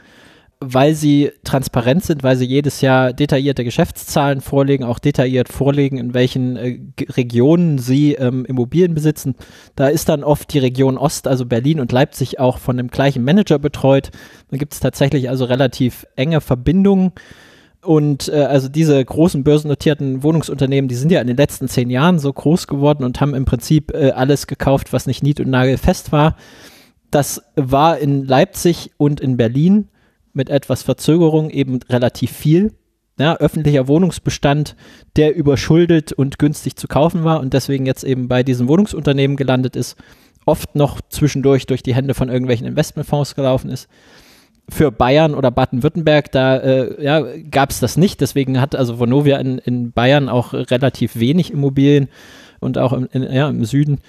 weil sie transparent sind, weil sie jedes Jahr detaillierte Geschäftszahlen vorlegen, auch detailliert vorlegen, in welchen äh, Regionen sie ähm, Immobilien besitzen. Da ist dann oft die Region Ost, also Berlin und Leipzig, auch von dem gleichen Manager betreut. Da gibt es tatsächlich also relativ enge Verbindungen. Und äh, also diese großen börsennotierten Wohnungsunternehmen, die sind ja in den letzten zehn Jahren so groß geworden und haben im Prinzip äh, alles gekauft, was nicht nied- und nagelfest war. Das war in Leipzig und in Berlin mit etwas Verzögerung eben relativ viel. Ja, öffentlicher Wohnungsbestand, der überschuldet und günstig zu kaufen war und deswegen jetzt eben bei diesen Wohnungsunternehmen gelandet ist, oft noch zwischendurch durch die Hände von irgendwelchen Investmentfonds gelaufen ist. Für Bayern oder Baden-Württemberg, da äh, ja, gab es das nicht. Deswegen hat also Vonovia in, in Bayern auch relativ wenig Immobilien und auch im, in, ja, im Süden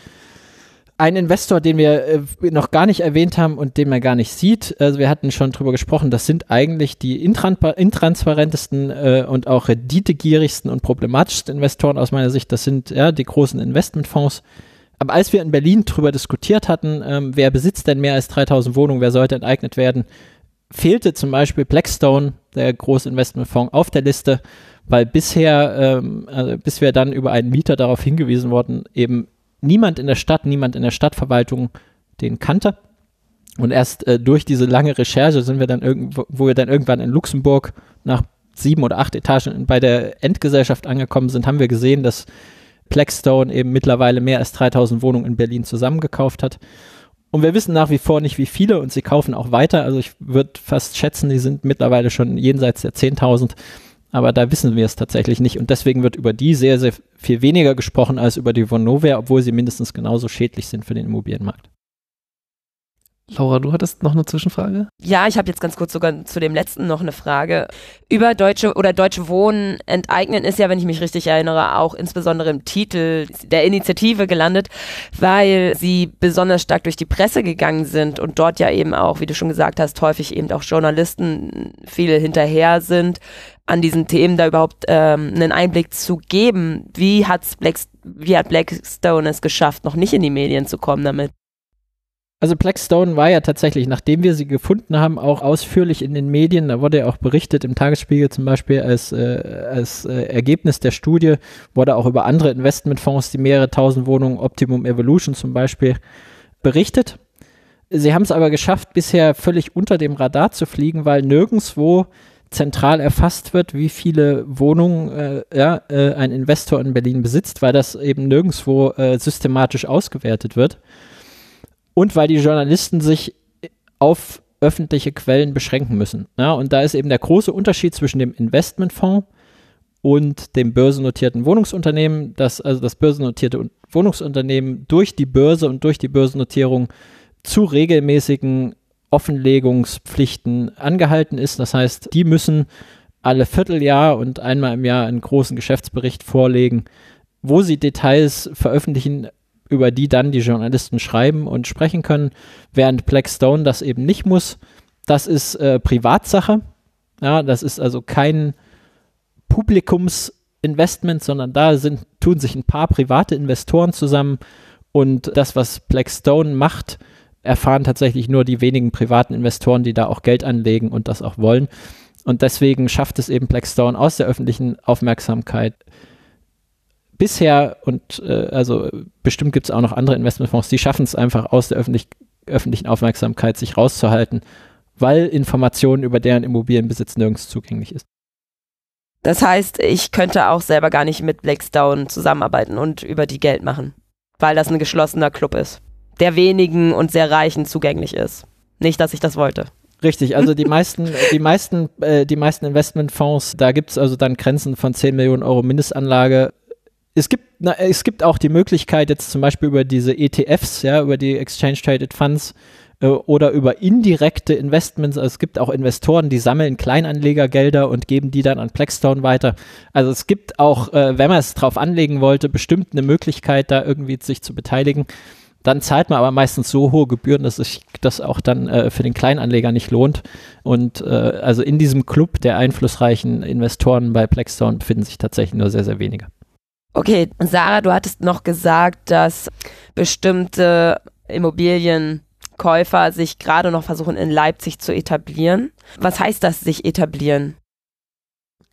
ein Investor, den wir äh, noch gar nicht erwähnt haben und den man gar nicht sieht, also wir hatten schon drüber gesprochen, das sind eigentlich die intransparentesten äh, und auch renditegierigsten und problematischsten Investoren aus meiner Sicht. Das sind ja die großen Investmentfonds. Aber als wir in Berlin darüber diskutiert hatten, ähm, wer besitzt denn mehr als 3000 Wohnungen, wer sollte enteignet werden, fehlte zum Beispiel Blackstone, der Großinvestmentfonds, auf der Liste, weil bisher, ähm, also bis wir dann über einen Mieter darauf hingewiesen wurden, eben niemand in der Stadt, niemand in der Stadtverwaltung den kannte. Und erst äh, durch diese lange Recherche sind wir dann irgendwo, wo wir dann irgendwann in Luxemburg nach sieben oder acht Etagen bei der Endgesellschaft angekommen sind, haben wir gesehen, dass Blackstone eben mittlerweile mehr als 3000 Wohnungen in Berlin zusammengekauft hat. Und wir wissen nach wie vor nicht, wie viele und sie kaufen auch weiter. Also ich würde fast schätzen, die sind mittlerweile schon jenseits der 10.000. Aber da wissen wir es tatsächlich nicht. Und deswegen wird über die sehr, sehr viel weniger gesprochen als über die Vonovia, obwohl sie mindestens genauso schädlich sind für den Immobilienmarkt. Laura, du hattest noch eine Zwischenfrage? Ja, ich habe jetzt ganz kurz sogar zu dem letzten noch eine Frage. Über Deutsche oder Deutsche Wohnen enteignen ist ja, wenn ich mich richtig erinnere, auch insbesondere im Titel der Initiative gelandet, weil sie besonders stark durch die Presse gegangen sind und dort ja eben auch, wie du schon gesagt hast, häufig eben auch Journalisten viel hinterher sind, an diesen Themen da überhaupt ähm, einen Einblick zu geben. Wie, hat's Black, wie hat Blackstone es geschafft, noch nicht in die Medien zu kommen damit? Also Blackstone war ja tatsächlich, nachdem wir sie gefunden haben, auch ausführlich in den Medien. Da wurde ja auch berichtet im Tagesspiegel zum Beispiel als, äh, als äh, Ergebnis der Studie, wurde auch über andere Investmentfonds, die mehrere tausend Wohnungen, Optimum Evolution zum Beispiel, berichtet. Sie haben es aber geschafft, bisher völlig unter dem Radar zu fliegen, weil nirgendwo zentral erfasst wird, wie viele Wohnungen äh, ja, äh, ein Investor in Berlin besitzt, weil das eben nirgendwo äh, systematisch ausgewertet wird und weil die Journalisten sich auf öffentliche Quellen beschränken müssen. Ja, und da ist eben der große Unterschied zwischen dem Investmentfonds und dem börsennotierten Wohnungsunternehmen, dass also das börsennotierte Wohnungsunternehmen durch die Börse und durch die Börsennotierung zu regelmäßigen Offenlegungspflichten angehalten ist. Das heißt, die müssen alle Vierteljahr und einmal im Jahr einen großen Geschäftsbericht vorlegen, wo sie Details veröffentlichen, über die dann die Journalisten schreiben und sprechen können, während Blackstone das eben nicht muss. Das ist äh, Privatsache. Ja, das ist also kein Publikumsinvestment, sondern da sind, tun sich ein paar private Investoren zusammen und das, was Blackstone macht, erfahren tatsächlich nur die wenigen privaten Investoren, die da auch Geld anlegen und das auch wollen. Und deswegen schafft es eben Blackstone aus der öffentlichen Aufmerksamkeit bisher, und äh, also bestimmt gibt es auch noch andere Investmentfonds, die schaffen es einfach aus der öffentlich, öffentlichen Aufmerksamkeit sich rauszuhalten, weil Informationen über deren Immobilienbesitz nirgends zugänglich ist. Das heißt, ich könnte auch selber gar nicht mit Blackstone zusammenarbeiten und über die Geld machen, weil das ein geschlossener Club ist, der wenigen und sehr reichen zugänglich ist. Nicht, dass ich das wollte. Richtig, also die meisten, die meisten, äh, die meisten Investmentfonds, da gibt es also dann Grenzen von 10 Millionen Euro Mindestanlage es gibt, na, es gibt auch die Möglichkeit, jetzt zum Beispiel über diese ETFs, ja, über die Exchange Traded Funds äh, oder über indirekte Investments. Also es gibt auch Investoren, die sammeln Kleinanlegergelder und geben die dann an Blackstone weiter. Also es gibt auch, äh, wenn man es drauf anlegen wollte, bestimmt eine Möglichkeit, da irgendwie sich zu beteiligen. Dann zahlt man aber meistens so hohe Gebühren, dass sich das auch dann äh, für den Kleinanleger nicht lohnt. Und äh, also in diesem Club der einflussreichen Investoren bei Blackstone befinden sich tatsächlich nur sehr, sehr wenige. Okay, Sarah, du hattest noch gesagt, dass bestimmte Immobilienkäufer sich gerade noch versuchen, in Leipzig zu etablieren. Was heißt das, sich etablieren?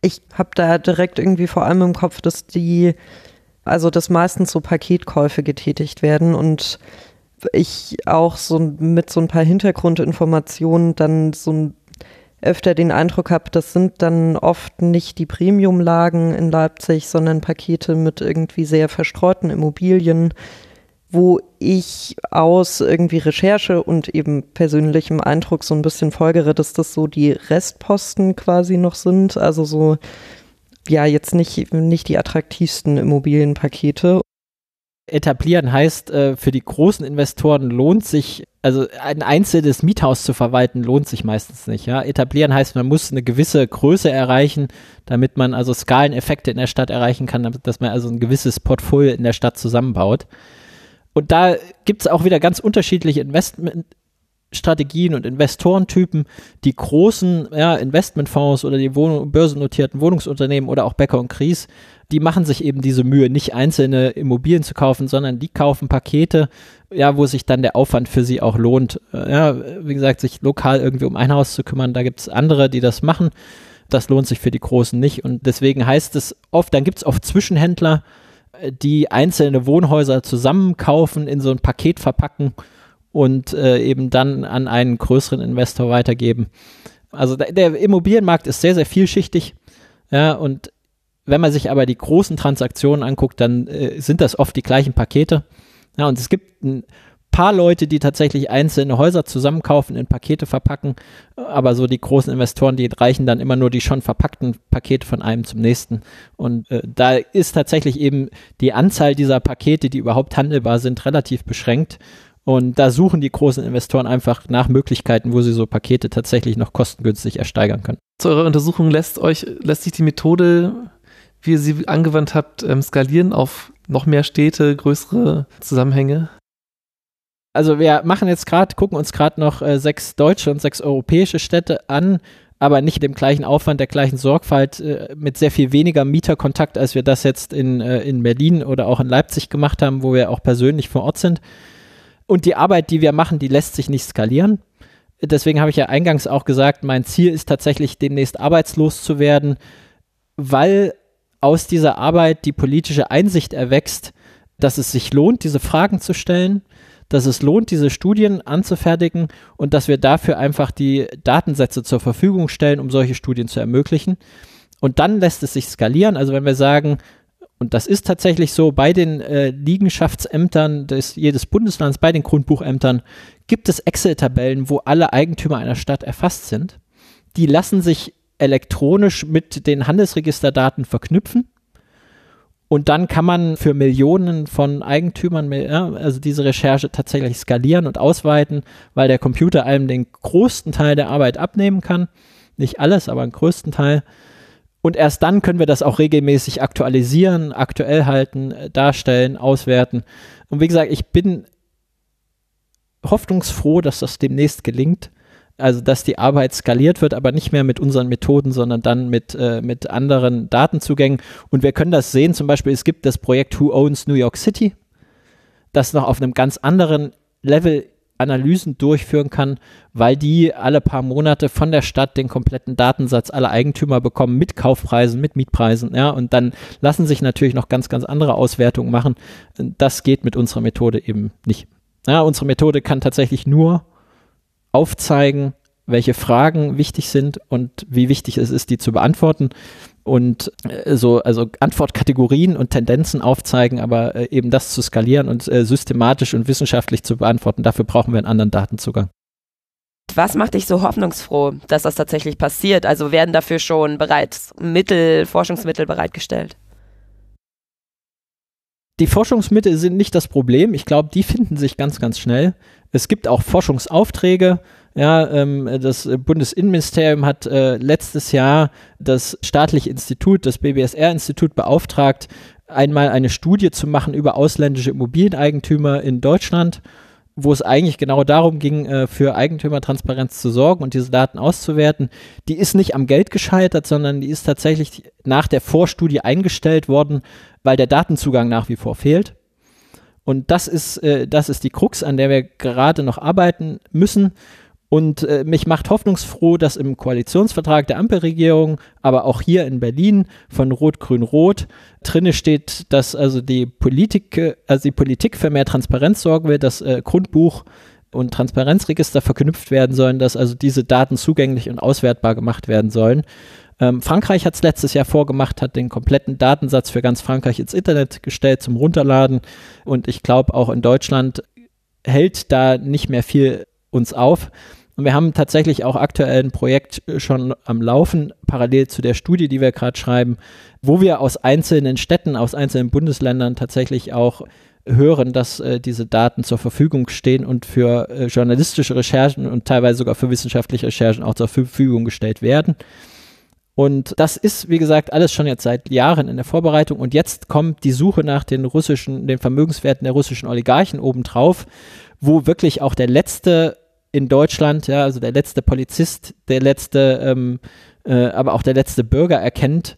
Ich habe da direkt irgendwie vor allem im Kopf, dass die, also dass meistens so Paketkäufe getätigt werden und ich auch so mit so ein paar Hintergrundinformationen dann so öfter den Eindruck habe, das sind dann oft nicht die Premiumlagen in Leipzig, sondern Pakete mit irgendwie sehr verstreuten Immobilien, wo ich aus irgendwie Recherche und eben persönlichem Eindruck so ein bisschen folgere, dass das so die Restposten quasi noch sind. Also so, ja, jetzt nicht, nicht die attraktivsten Immobilienpakete etablieren heißt, äh, für die großen Investoren lohnt sich, also ein einzelnes Miethaus zu verwalten, lohnt sich meistens nicht. Ja? Etablieren heißt, man muss eine gewisse Größe erreichen, damit man also Skaleneffekte in der Stadt erreichen kann, dass man also ein gewisses Portfolio in der Stadt zusammenbaut. Und da gibt es auch wieder ganz unterschiedliche Investment Strategien und Investorentypen, die großen ja, Investmentfonds oder die Wohnung, börsennotierten Wohnungsunternehmen oder auch Becker und Kries, die machen sich eben diese Mühe, nicht einzelne Immobilien zu kaufen, sondern die kaufen Pakete, ja, wo sich dann der Aufwand für sie auch lohnt. Ja, wie gesagt, sich lokal irgendwie um ein Haus zu kümmern, da gibt es andere, die das machen. Das lohnt sich für die Großen nicht. Und deswegen heißt es oft, dann gibt es oft Zwischenhändler, die einzelne Wohnhäuser zusammenkaufen, in so ein Paket verpacken und äh, eben dann an einen größeren Investor weitergeben. Also der, Immobilienmarkt ist sehr, sehr vielschichtig. Ja, und wenn man sich aber die großen Transaktionen anguckt, dann äh, sind das oft die gleichen Pakete. Ja, und es gibt ein paar Leute, die tatsächlich einzelne Häuser zusammenkaufen, in Pakete verpacken, aber so die großen Investoren, die reichen dann immer nur die schon verpackten Pakete von einem zum nächsten. Und äh, da ist tatsächlich eben die Anzahl dieser Pakete, die überhaupt handelbar sind, relativ beschränkt. Und da suchen die großen Investoren einfach nach Möglichkeiten, wo sie so Pakete tatsächlich noch kostengünstig ersteigern können. Zu eurer Untersuchung lässt euch, lässt sich die Methode wie ihr sie angewandt habt, ähm, skalieren auf noch mehr Städte, größere Zusammenhänge? Also wir machen jetzt gerade, gucken uns gerade noch äh, sechs deutsche und sechs europäische Städte an, aber nicht dem gleichen Aufwand, der gleichen Sorgfalt, äh, mit sehr viel weniger Mieterkontakt, als wir das jetzt in, äh, in Berlin oder auch in Leipzig gemacht haben, wo wir auch persönlich vor Ort sind. Und die Arbeit, die wir machen, die lässt sich nicht skalieren. Deswegen habe ich ja eingangs auch gesagt, mein Ziel ist tatsächlich demnächst arbeitslos zu werden, weil aus dieser Arbeit die politische Einsicht erwächst, dass es sich lohnt, diese Fragen zu stellen, dass es lohnt, diese Studien anzufertigen und dass wir dafür einfach die Datensätze zur Verfügung stellen, um solche Studien zu ermöglichen. Und dann lässt es sich skalieren. Also wenn wir sagen, und das ist tatsächlich so, bei den äh, Liegenschaftsämtern des jedes Bundeslands, bei den Grundbuchämtern gibt es Excel-Tabellen, wo alle Eigentümer einer Stadt erfasst sind. Die lassen sich elektronisch mit den Handelsregisterdaten verknüpfen. Und dann kann man für Millionen von Eigentümern, ja, also diese Recherche tatsächlich skalieren und ausweiten, weil der Computer einem den größten Teil der Arbeit abnehmen kann. Nicht alles, aber den größten Teil. Und erst dann können wir das auch regelmäßig aktualisieren, aktuell halten, darstellen, auswerten. Und wie gesagt, ich bin hoffnungsfroh, dass das demnächst gelingt. Also, dass die Arbeit skaliert wird, aber nicht mehr mit unseren Methoden, sondern dann mit, äh, mit anderen Datenzugängen. Und wir können das sehen, zum Beispiel, es gibt das Projekt Who Owns New York City, das noch auf einem ganz anderen Level Analysen durchführen kann, weil die alle paar Monate von der Stadt den kompletten Datensatz aller Eigentümer bekommen mit Kaufpreisen, mit Mietpreisen, ja, und dann lassen sich natürlich noch ganz, ganz andere Auswertungen machen. Das geht mit unserer Methode eben nicht. Ja, unsere Methode kann tatsächlich nur aufzeigen, welche Fragen wichtig sind und wie wichtig es ist, die zu beantworten und äh, so also Antwortkategorien und Tendenzen aufzeigen, aber äh, eben das zu skalieren und äh, systematisch und wissenschaftlich zu beantworten, dafür brauchen wir einen anderen Datenzugang. Was macht dich so hoffnungsfroh, dass das tatsächlich passiert? Also werden dafür schon bereits Mittel, Forschungsmittel bereitgestellt? Die Forschungsmittel sind nicht das Problem. Ich glaube, die finden sich ganz, ganz schnell. Es gibt auch Forschungsaufträge. Ja, ähm, das Bundesinnenministerium hat äh, letztes Jahr das staatliche Institut, das BBSR-Institut beauftragt, einmal eine Studie zu machen über ausländische Immobilieneigentümer in Deutschland, wo es eigentlich genau darum ging, äh, für Eigentümertransparenz zu sorgen und diese Daten auszuwerten. Die ist nicht am Geld gescheitert, sondern die ist tatsächlich nach der Vorstudie eingestellt worden, weil der Datenzugang nach wie vor fehlt. Und das ist, äh, das ist die Krux, an der wir gerade noch arbeiten müssen. Und äh, mich macht hoffnungsfroh, dass im Koalitionsvertrag der Ampelregierung, aber auch hier in Berlin von Rot-Grün-Rot drinne steht, dass also die Politik, also die Politik für mehr Transparenz sorgen will, dass äh, Grundbuch und Transparenzregister verknüpft werden sollen, dass also diese Daten zugänglich und auswertbar gemacht werden sollen. Ähm, Frankreich hat es letztes Jahr vorgemacht, hat den kompletten Datensatz für ganz Frankreich ins Internet gestellt zum Runterladen. Und ich glaube, auch in Deutschland hält da nicht mehr viel uns auf. Und wir haben tatsächlich auch aktuell ein Projekt schon am Laufen, parallel zu der Studie, die wir gerade schreiben, wo wir aus einzelnen Städten, aus einzelnen Bundesländern tatsächlich auch hören, dass äh, diese Daten zur Verfügung stehen und für äh, journalistische Recherchen und teilweise sogar für wissenschaftliche Recherchen auch zur Verfügung gestellt werden. Und das ist, wie gesagt, alles schon jetzt seit Jahren in der Vorbereitung. Und jetzt kommt die Suche nach den russischen, den Vermögenswerten der russischen Oligarchen obendrauf, wo wirklich auch der letzte in Deutschland, ja, also der letzte Polizist, der letzte, ähm, äh, aber auch der letzte Bürger erkennt,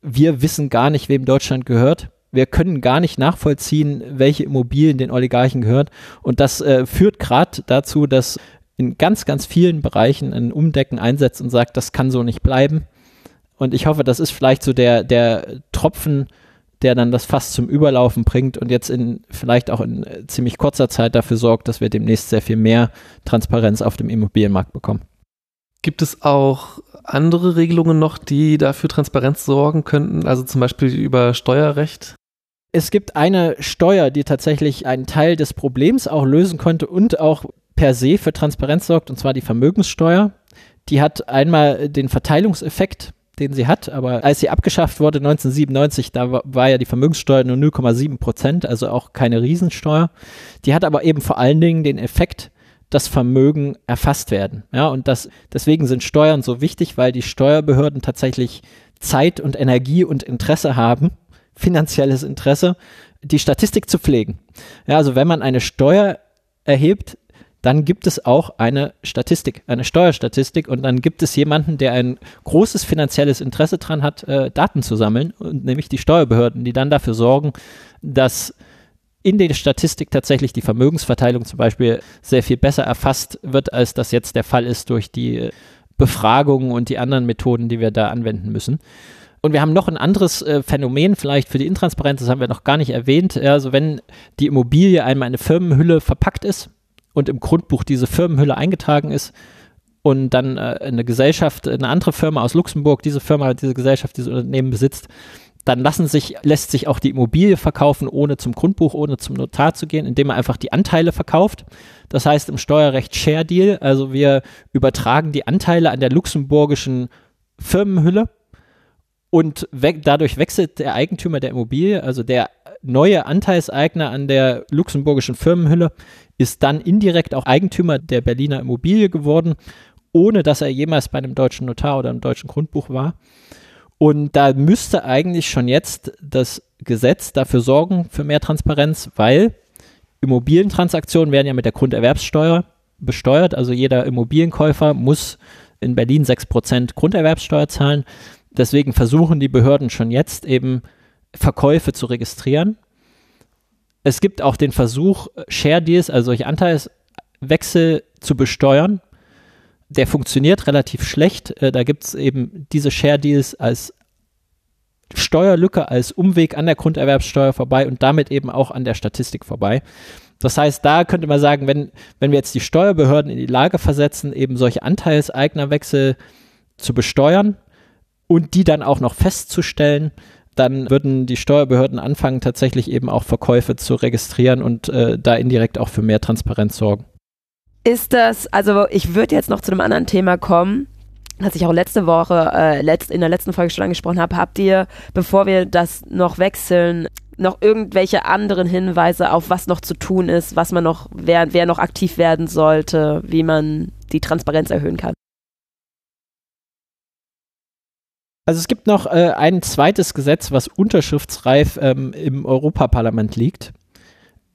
wir wissen gar nicht, wem Deutschland gehört. Wir können gar nicht nachvollziehen, welche Immobilien den Oligarchen gehört. Und das äh, führt gerade dazu, dass in ganz, ganz vielen Bereichen ein Umdecken einsetzt und sagt, das kann so nicht bleiben. Und ich hoffe, das ist vielleicht so der, der Tropfen, der dann das Fass zum Überlaufen bringt und jetzt in vielleicht auch in ziemlich kurzer Zeit dafür sorgt, dass wir demnächst sehr viel mehr Transparenz auf dem Immobilienmarkt bekommen. Gibt es auch andere Regelungen noch, die dafür Transparenz sorgen könnten? Also zum Beispiel über Steuerrecht? Es gibt eine Steuer, die tatsächlich einen Teil des Problems auch lösen konnte und auch per se für Transparenz sorgt, und zwar die Vermögenssteuer. Die hat einmal den Verteilungseffekt, den sie hat, aber als sie abgeschafft wurde 1997, da war, ja die Vermögenssteuer nur 0,7 Prozent, also auch keine Riesensteuer. Die hat aber eben vor allen Dingen den Effekt, dass Vermögen erfasst werden. Ja, und das, deswegen sind Steuern so wichtig, weil die Steuerbehörden tatsächlich Zeit und Energie und Interesse haben, finanzielles Interesse, die Statistik zu pflegen. Ja, also wenn man eine Steuer erhebt, dann gibt es auch eine Statistik, eine Steuerstatistik und dann gibt es jemanden, der ein großes finanzielles Interesse daran hat, äh, Daten zu sammeln, und nämlich die Steuerbehörden, die dann dafür sorgen, dass in der Statistik tatsächlich die Vermögensverteilung zum Beispiel sehr viel besser erfasst wird, als das jetzt der Fall ist durch die Befragungen und die anderen Methoden, die wir da anwenden müssen. Und wir haben noch ein anderes äh, Phänomen vielleicht für die Intransparenz, das haben wir noch gar nicht erwähnt. Also wenn die Immobilie einmal in eine Firmenhülle verpackt ist und im Grundbuch diese Firmenhülle eingetragen ist und dann äh, eine Gesellschaft, eine andere Firma aus Luxemburg, diese Firma, diese Gesellschaft, dieses Unternehmen besitzt, dann lassen sich, lässt sich auch die Immobilie verkaufen, ohne zum Grundbuch, ohne zum Notar zu gehen, indem man einfach die Anteile verkauft. Das heißt im Steuerrecht Share Deal, also wir übertragen die Anteile an der luxemburgischen Firmenhülle und we dadurch wechselt der Eigentümer der Immobilie, also der neue Anteilseigner an der luxemburgischen Firmenhülle, ist dann indirekt auch Eigentümer der Berliner Immobilie geworden, ohne dass er jemals bei einem deutschen Notar oder einem deutschen Grundbuch war. Und da müsste eigentlich schon jetzt das Gesetz dafür sorgen, für mehr Transparenz, weil Immobilientransaktionen werden ja mit der Grunderwerbssteuer besteuert. Also jeder Immobilienkäufer muss in Berlin 6% Grunderwerbssteuer zahlen. Deswegen versuchen die Behörden schon jetzt eben Verkäufe zu registrieren. Es gibt auch den Versuch, Share Deals, also solche Anteilswechsel zu besteuern der funktioniert relativ schlecht. Äh, da gibt es eben diese Share Deals als Steuerlücke, als Umweg an der Grunderwerbssteuer vorbei und damit eben auch an der Statistik vorbei. Das heißt, da könnte man sagen, wenn, wenn wir jetzt die Steuerbehörden in die Lage versetzen, eben solche Anteilseignerwechsel zu besteuern und die dann auch noch festzustellen, dann würden die Steuerbehörden anfangen, tatsächlich eben auch Verkäufe zu registrieren und äh, da indirekt auch für mehr Transparenz sorgen. Ist das, also ich würde jetzt noch zu einem anderen Thema kommen, das ich auch letzte Woche, äh, letzt, in der letzten Folge schon angesprochen habe. Habt ihr, bevor wir das noch wechseln, noch irgendwelche anderen Hinweise auf was noch zu tun ist, was man noch, wer, wer noch aktiv werden sollte, wie man die Transparenz erhöhen kann? Also es gibt noch äh, ein zweites Gesetz, was unterschriftsreif ähm, im Europaparlament liegt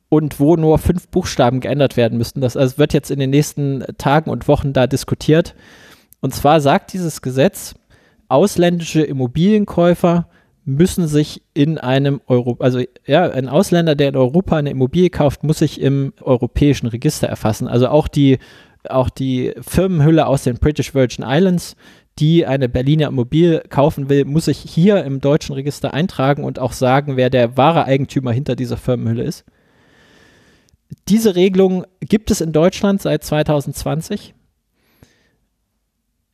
und wo nur fünf Buchstaben geändert werden müssten. Das also wird jetzt in den nächsten Tagen und Wochen da diskutiert. Und zwar sagt dieses Gesetz, ausländische Immobilienkäufer müssen sich in einem Euro, also ja, ein Ausländer, der in Europa eine Immobilie kauft, muss sich im europäischen Register erfassen. Also auch die, auch die Firmenhülle aus den British Virgin Islands, die eine Berliner Immobilie kaufen will, muss sich hier im deutschen Register eintragen und auch sagen, wer der wahre Eigentümer hinter dieser Firmenhülle ist. Diese Regelung gibt es in Deutschland seit 2020.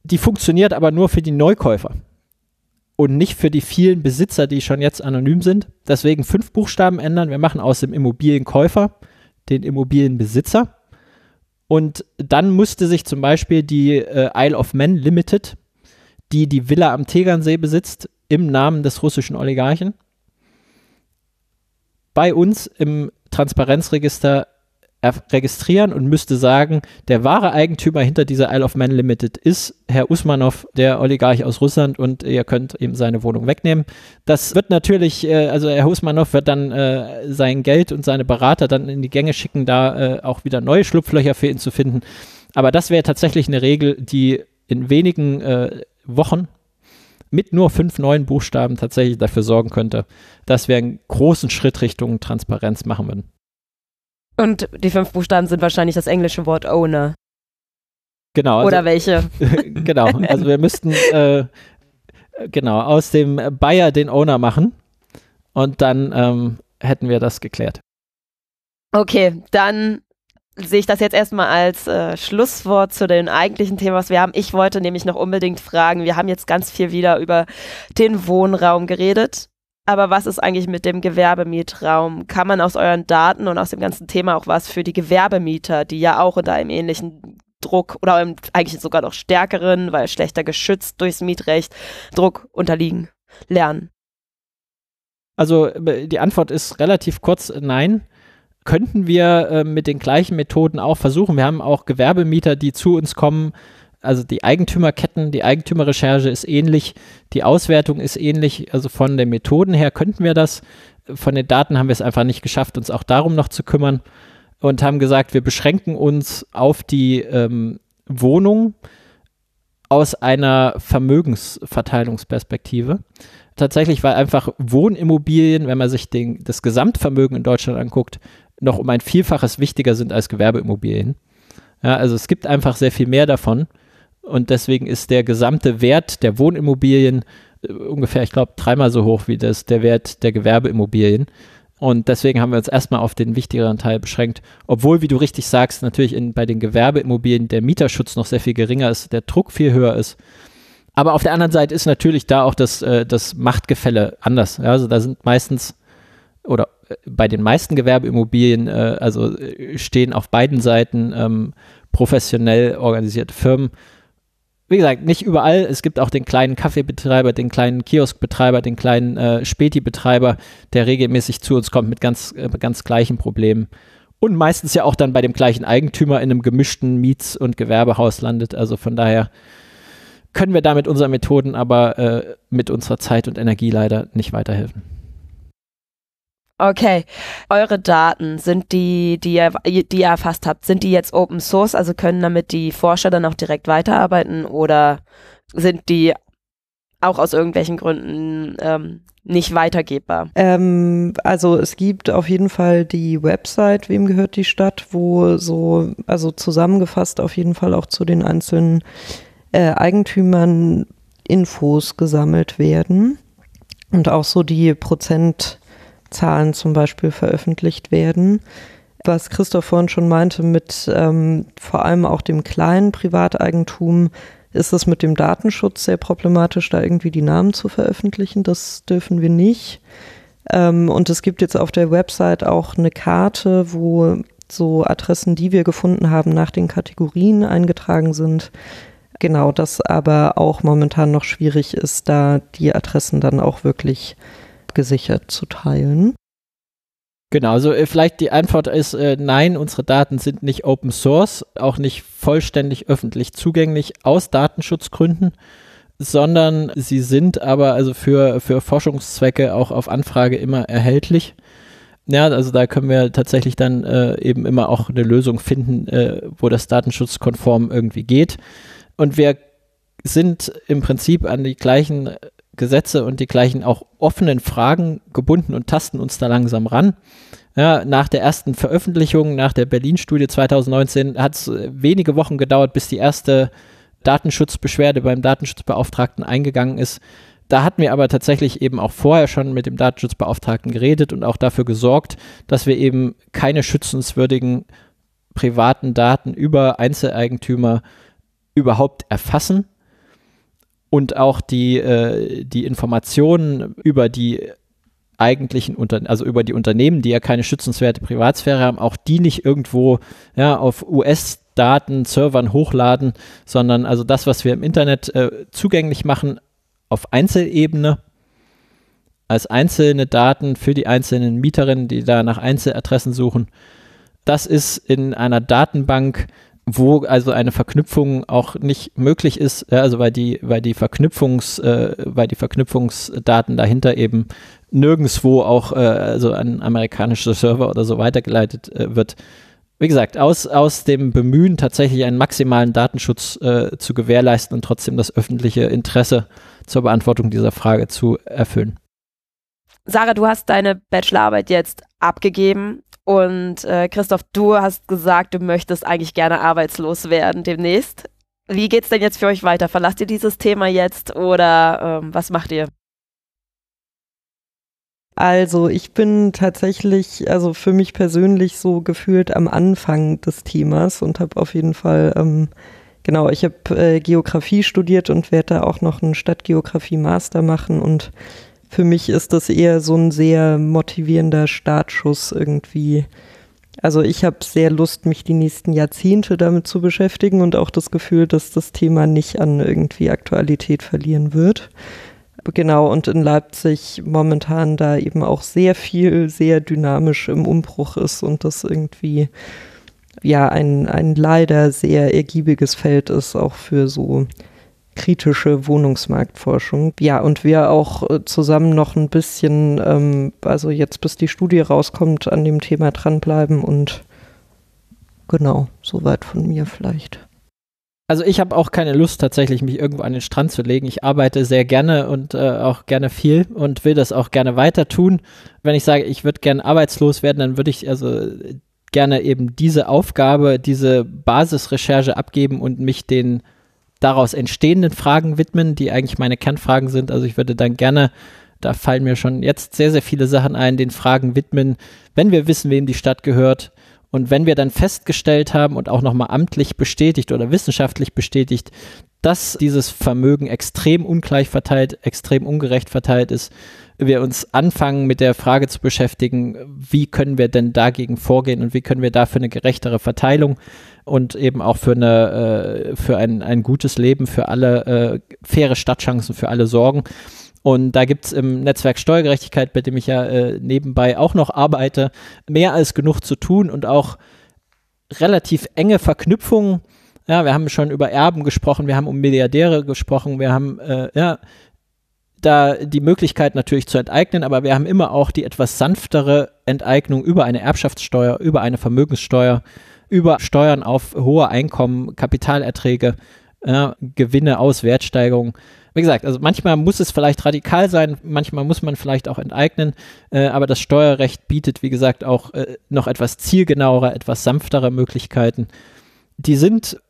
Die funktioniert aber nur für die Neukäufer und nicht für die vielen Besitzer, die schon jetzt anonym sind. Deswegen fünf Buchstaben ändern. Wir machen aus dem Immobilienkäufer den Immobilienbesitzer. Und dann musste sich zum Beispiel die äh, Isle of Man Limited, die die Villa am Tegernsee besitzt, im Namen des russischen Oligarchen, bei uns im Transparenzregister registrieren und müsste sagen, der wahre Eigentümer hinter dieser Isle of Man Limited ist Herr Usmanov, der Oligarch aus Russland und ihr könnt ihm seine Wohnung wegnehmen. Das wird natürlich, äh, also Herr Usmanov wird dann äh, sein Geld und seine Berater dann in die Gänge schicken, da äh, auch wieder neue Schlupflöcher für ihn zu finden. Aber das wäre tatsächlich eine Regel, die in wenigen Wochen mit nur fünf neuen Buchstaben tatsächlich dafür sorgen könnte, dass wir einen großen Schritt Richtung Transparenz machen würden. Und die fünf Buchstaben sind wahrscheinlich das englische Wort Owner. Genau. Also, Oder welche? genau. Also wir müssten äh, genau aus dem Bayer den Owner machen und dann ähm, hätten wir das geklärt. Okay, dann sehe ich das jetzt erstmal als äh, Schlusswort zu dem eigentlichen Thema, was wir haben. Ich wollte nämlich noch unbedingt fragen, wir haben jetzt ganz viel wieder über den Wohnraum geredet. Aber was ist eigentlich mit dem Gewerbemietraum? Kann man aus euren Daten und aus dem ganzen Thema auch was für die Gewerbemieter, die ja auch unter einem ähnlichen Druck oder eigentlich sogar noch stärkeren, weil schlechter geschützt durchs Mietrecht, Druck unterliegen, lernen? Also äh, die Antwort ist relativ kurz nein könnten wir äh, mit den gleichen Methoden auch versuchen. Wir haben auch Gewerbemieter, die zu uns kommen. Also die Eigentümerketten, die Eigentümerrecherche ist ähnlich, die Auswertung ist ähnlich. Also von den Methoden her könnten wir das. Von den Daten haben wir es einfach nicht geschafft, uns auch darum noch zu kümmern und haben gesagt, wir beschränken uns auf die ähm, Wohnung aus einer Vermögensverteilungsperspektive tatsächlich, weil einfach Wohnimmobilien, wenn man sich den, das Gesamtvermögen in Deutschland anguckt, noch um ein Vielfaches wichtiger sind als Gewerbeimmobilien. Ja, also es gibt einfach sehr viel mehr davon und deswegen ist der gesamte Wert der Wohnimmobilien äh, ungefähr, ich glaube, dreimal so hoch wie das, der Wert der Gewerbeimmobilien. Und deswegen haben wir uns erstmal auf den wichtigeren Teil beschränkt. Obwohl, wie du richtig sagst, natürlich in, bei den Gewerbeimmobilien der Mieterschutz noch sehr viel geringer ist, der Druck viel höher ist. Aber auf der anderen Seite ist natürlich da auch das, äh, das Machtgefälle anders. Also da sind meistens oder bei den meisten Gewerbeimmobilien, äh, also äh, stehen auf beiden Seiten ähm, professionell organisierte Firmen. Wie gesagt, nicht überall. Es gibt auch den kleinen Kaffeebetreiber, den kleinen Kioskbetreiber, den kleinen äh, Späti-Betreiber, der regelmäßig zu uns kommt mit ganz, äh, ganz gleichen Problemen. Und meistens ja auch dann bei dem gleichen Eigentümer in einem gemischten Miets- und Gewerbehaus landet. Also von daher können wir da mit unseren Methoden aber äh, mit unserer Zeit und Energie leider nicht weiterhelfen. Okay, eure Daten sind die, die ihr, die ihr erfasst habt, sind die jetzt Open Source, also können damit die Forscher dann auch direkt weiterarbeiten oder sind die auch aus irgendwelchen Gründen ähm, nicht weitergebbar? Ähm, also es gibt auf jeden Fall die Website, wem gehört die Stadt, wo so, also zusammengefasst auf jeden Fall auch zu den einzelnen äh, Eigentümern Infos gesammelt werden und auch so die Prozent Zahlen zum Beispiel veröffentlicht werden. Was Christoph vorhin schon meinte, mit ähm, vor allem auch dem kleinen Privateigentum ist es mit dem Datenschutz sehr problematisch, da irgendwie die Namen zu veröffentlichen. Das dürfen wir nicht. Ähm, und es gibt jetzt auf der Website auch eine Karte, wo so Adressen, die wir gefunden haben, nach den Kategorien eingetragen sind. Genau, das aber auch momentan noch schwierig ist, da die Adressen dann auch wirklich gesichert zu teilen? Genau, also äh, vielleicht die Antwort ist äh, nein, unsere Daten sind nicht Open Source, auch nicht vollständig öffentlich zugänglich aus Datenschutzgründen, sondern sie sind aber also für, für Forschungszwecke auch auf Anfrage immer erhältlich. Ja, also da können wir tatsächlich dann äh, eben immer auch eine Lösung finden, äh, wo das datenschutzkonform irgendwie geht. Und wir sind im Prinzip an die gleichen Gesetze und die gleichen auch offenen Fragen gebunden und tasten uns da langsam ran. Ja, nach der ersten Veröffentlichung, nach der Berlin-Studie 2019, hat es wenige Wochen gedauert, bis die erste Datenschutzbeschwerde beim Datenschutzbeauftragten eingegangen ist. Da hatten wir aber tatsächlich eben auch vorher schon mit dem Datenschutzbeauftragten geredet und auch dafür gesorgt, dass wir eben keine schützenswürdigen privaten Daten über Einzeleigentümer überhaupt erfassen und auch die, äh, die Informationen über die eigentlichen Unter also über die Unternehmen, die ja keine schützenswerte Privatsphäre haben, auch die nicht irgendwo ja, auf US-Daten, Servern hochladen, sondern also das, was wir im Internet äh, zugänglich machen, auf Einzelebene als einzelne Daten für die einzelnen Mieterinnen, die da nach Einzeladressen suchen. Das ist in einer Datenbank wo also eine Verknüpfung auch nicht möglich ist, ja, also weil die, weil die Verknüpfungs, äh, weil die Verknüpfungsdaten dahinter eben nirgendwo auch äh, also an amerikanische Server oder so weitergeleitet äh, wird. wie gesagt, aus, aus dem Bemühen, tatsächlich einen maximalen Datenschutz äh, zu gewährleisten und trotzdem das öffentliche Interesse zur Beantwortung dieser Frage zu erfüllen. Sarah, du hast deine Bachelorarbeit jetzt abgegeben und äh, Christoph, du hast gesagt, du möchtest eigentlich gerne arbeitslos werden demnächst. Wie geht's denn jetzt für euch weiter? Verlasst ihr dieses Thema jetzt oder ähm, was macht ihr? Also ich bin tatsächlich, also für mich persönlich so gefühlt am Anfang des Themas und habe auf jeden Fall, ähm, genau, ich habe äh, Geografie studiert und werde da auch noch einen Stadtgeografie-Master machen und für mich ist das eher so ein sehr motivierender Startschuss irgendwie. Also ich habe sehr Lust, mich die nächsten Jahrzehnte damit zu beschäftigen und auch das Gefühl, dass das Thema nicht an irgendwie Aktualität verlieren wird. Genau, und in Leipzig momentan da eben auch sehr viel, sehr dynamisch im Umbruch ist und das irgendwie ja ein, ein leider sehr ergiebiges Feld ist, auch für so kritische Wohnungsmarktforschung. Ja, und wir auch äh, zusammen noch ein bisschen, ähm, also jetzt bis die Studie rauskommt, an dem Thema dranbleiben und genau, soweit von mir vielleicht. Also ich habe auch keine Lust tatsächlich, mich irgendwo an den Strand zu legen. Ich arbeite sehr gerne und äh, auch gerne viel und will das auch gerne weiter tun. Wenn ich sage, ich würde gerne arbeitslos werden, dann würde ich also gerne eben diese Aufgabe, diese Basisrecherche abgeben und mich den daraus entstehenden Fragen widmen, die eigentlich meine Kernfragen sind. Also ich würde dann gerne, da fallen mir schon jetzt sehr, sehr viele Sachen ein, den Fragen widmen, wenn wir wissen, wem die Stadt gehört, und wenn wir dann festgestellt haben und auch nochmal amtlich bestätigt oder wissenschaftlich bestätigt, dass dieses Vermögen extrem ungleich verteilt, extrem ungerecht verteilt ist, wir uns anfangen mit der Frage zu beschäftigen, wie können wir denn dagegen vorgehen und wie können wir dafür eine gerechtere Verteilung und eben auch für eine äh, für ein, ein gutes Leben für alle äh, faire Stadtchancen für alle sorgen. Und da gibt es im Netzwerk Steuergerechtigkeit, bei dem ich ja äh, nebenbei auch noch arbeite, mehr als genug zu tun und auch relativ enge Verknüpfungen. Ja, wir haben schon über Erben gesprochen, wir haben um Milliardäre gesprochen, wir haben äh, ja da die Möglichkeit natürlich zu enteignen, aber wir haben immer auch die etwas sanftere Enteignung über eine Erbschaftssteuer, über eine Vermögenssteuer, über Steuern auf hohe Einkommen, Kapitalerträge, ja, Gewinne aus Wertsteigerungen wie gesagt, also manchmal muss es vielleicht radikal sein, manchmal muss man vielleicht auch enteignen, äh, aber das Steuerrecht bietet, wie gesagt, auch äh, noch etwas zielgenauere, etwas sanftere Möglichkeiten. Die sind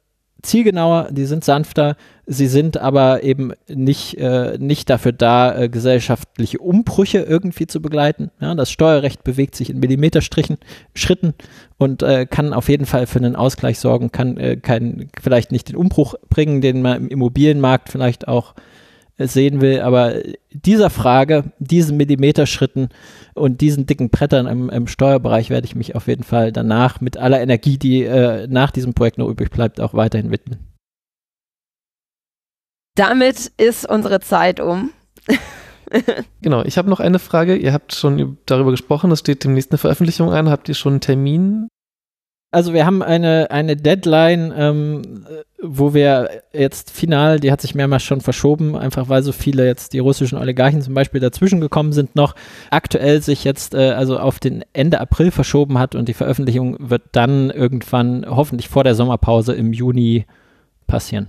zielgenauer, die sind sanfter, sie sind aber eben nicht, äh, nicht dafür da, äh, gesellschaftliche Umbrüche irgendwie zu begleiten. Ja, das Steuerrecht bewegt sich in Millimeterstrichen, Schritten und äh, kann auf jeden Fall für einen Ausgleich sorgen, kann äh, kein, vielleicht nicht den Umbruch bringen, den man im Immobilienmarkt vielleicht auch sehen will. Aber dieser Frage, diesen Millimeterschritten und diesen dicken Brettern im, im, Steuerbereich werde ich mich auf jeden Fall danach mit aller Energie, die äh, nach diesem Projekt noch übrig bleibt, auch weiterhin widmen. Damit ist unsere Zeit um. genau, ich habe noch eine Frage. Ihr habt schon darüber gesprochen, es steht demnächst eine Veröffentlichung an. Habt ihr schon einen Termin also wir haben eine, eine Deadline, ähm, wo wir jetzt final, die hat sich mehrmals schon verschoben, einfach weil so viele jetzt die russischen Oligarchen zum Beispiel dazwischen gekommen sind noch, aktuell sich jetzt äh, also auf den Ende April verschoben hat und die Veröffentlichung wird dann irgendwann hoffentlich vor der Sommerpause im Juni passieren.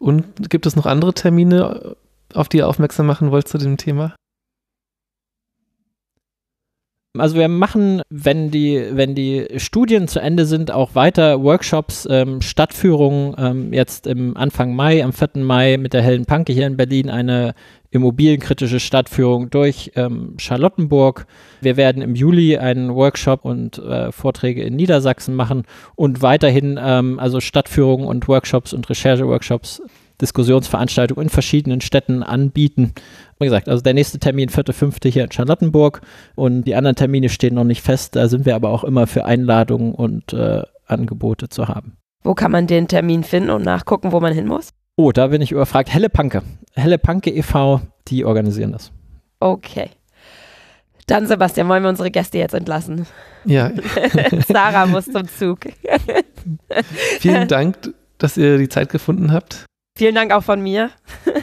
Und gibt es noch andere Termine, auf die ihr aufmerksam machen wollt zu dem Thema? Also wir machen, wenn die, wenn die Studien zu Ende sind, auch weiter Workshops, ähm, Stadtführungen. Ähm, jetzt im Anfang Mai, am 4. Mai mit der Hellen Panke hier in Berlin eine immobilienkritische Stadtführung durch ähm, Charlottenburg. Wir werden im Juli einen Workshop und äh, Vorträge in Niedersachsen machen und weiterhin ähm, also Stadtführungen und Workshops und Recherche-Workshops Diskussionsveranstaltungen in verschiedenen Städten anbieten. Wie gesagt, also der nächste Termin, 4.5. hier in Charlottenburg und die anderen Termine stehen noch nicht fest. Da sind wir aber auch immer für Einladungen und äh, Angebote zu haben. Wo kann man den Termin finden und nachgucken, wo man hin muss? Oh, da bin ich überfragt. Helle Panke. Helle Panke e.V., die organisieren das. Okay. Dann, Sebastian, wollen wir unsere Gäste jetzt entlassen? Ja. Sarah muss zum Zug. Vielen Dank, dass ihr die Zeit gefunden habt. Vielen Dank auch von mir.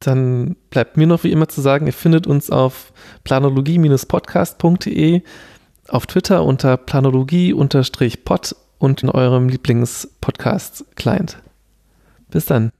Dann bleibt mir noch wie immer zu sagen, ihr findet uns auf planologie-podcast.de. auf Twitter unter planologie-pod und in eurem Lieblings-Podcast-Client. Bis dann.